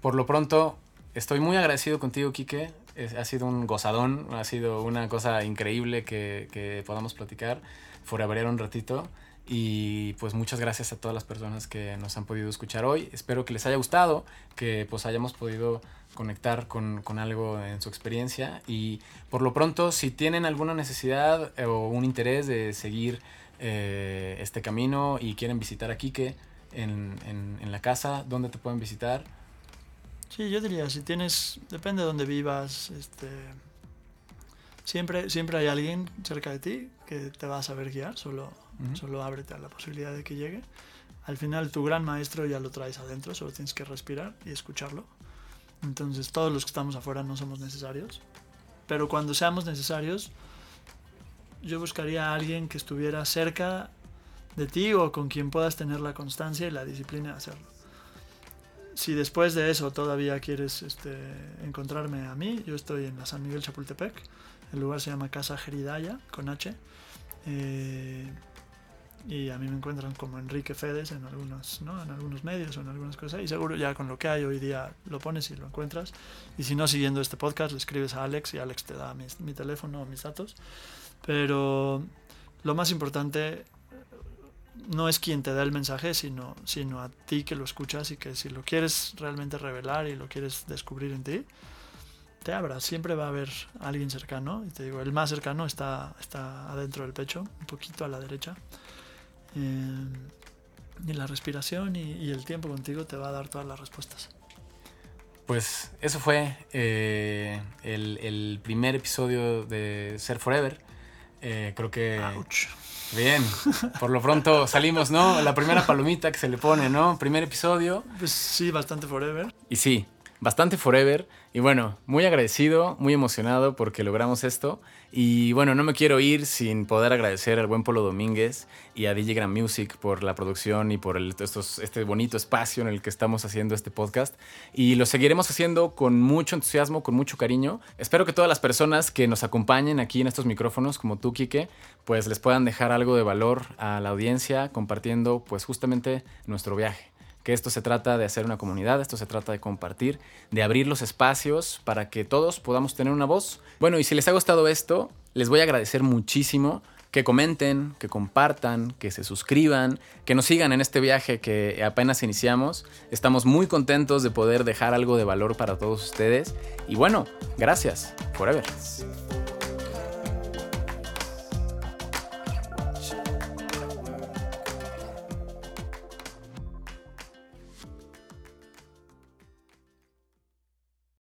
por lo pronto, estoy muy agradecido contigo, Quique. ha sido un gozadón, ha sido una cosa increíble que, que podamos platicar, foreverear un ratito. Y pues muchas gracias a todas las personas que nos han podido escuchar hoy. Espero que les haya gustado, que pues hayamos podido conectar con, algo en su experiencia. Y por lo pronto, si tienen alguna necesidad o un interés de seguir eh, este camino y quieren visitar a Quique en, en, en, la casa, ¿dónde te pueden visitar? Sí, yo diría, si tienes, depende de dónde vivas, este, siempre, siempre hay alguien cerca de ti que te va a saber guiar, solo Solo ábrete a la posibilidad de que llegue. Al final tu gran maestro ya lo traes adentro, solo tienes que respirar y escucharlo. Entonces todos los que estamos afuera no somos necesarios. Pero cuando seamos necesarios, yo buscaría a alguien que estuviera cerca de ti o con quien puedas tener la constancia y la disciplina de hacerlo. Si después de eso todavía quieres este, encontrarme a mí, yo estoy en la San Miguel Chapultepec. El lugar se llama Casa Geridaya, con H. Eh, y a mí me encuentran como Enrique Fedes en algunos, ¿no? en algunos medios o en algunas cosas y seguro ya con lo que hay hoy día lo pones y lo encuentras y si no siguiendo este podcast le escribes a Alex y Alex te da mi teléfono o mis datos pero lo más importante no es quien te da el mensaje sino, sino a ti que lo escuchas y que si lo quieres realmente revelar y lo quieres descubrir en ti te abras, siempre va a haber alguien cercano y te digo, el más cercano está, está adentro del pecho un poquito a la derecha Eh, y la respiración y, el tiempo contigo te va a dar todas las respuestas. Pues eso fue eh, el, primer episodio de Ser Forever. Eh, creo que... Bien, por lo pronto salimos, ¿no? La primera palomita que se le pone, ¿no? Primer episodio. Pues sí, bastante forever. Y sí, bastante forever. Y bueno, muy agradecido, muy emocionado porque logramos esto. Y bueno, no me quiero ir sin poder agradecer al buen Polo Domínguez y a DJ Grand Music por la producción y por este bonito espacio en el que estamos haciendo este podcast. Y lo seguiremos haciendo con mucho entusiasmo, con mucho cariño. Espero que todas las personas que nos acompañen aquí en estos micrófonos, como tú, Quique, pues les puedan dejar algo de valor a la audiencia compartiendo pues justamente nuestro viaje que esto se trata de hacer una comunidad, esto se trata de compartir, de abrir los espacios para que todos podamos tener una voz. Bueno, y si les ha gustado esto, les voy a agradecer muchísimo que comenten, que compartan, que se suscriban, que nos sigan en este viaje que apenas iniciamos. Estamos muy contentos de poder dejar algo de valor para todos ustedes. Y bueno, gracias. Forever.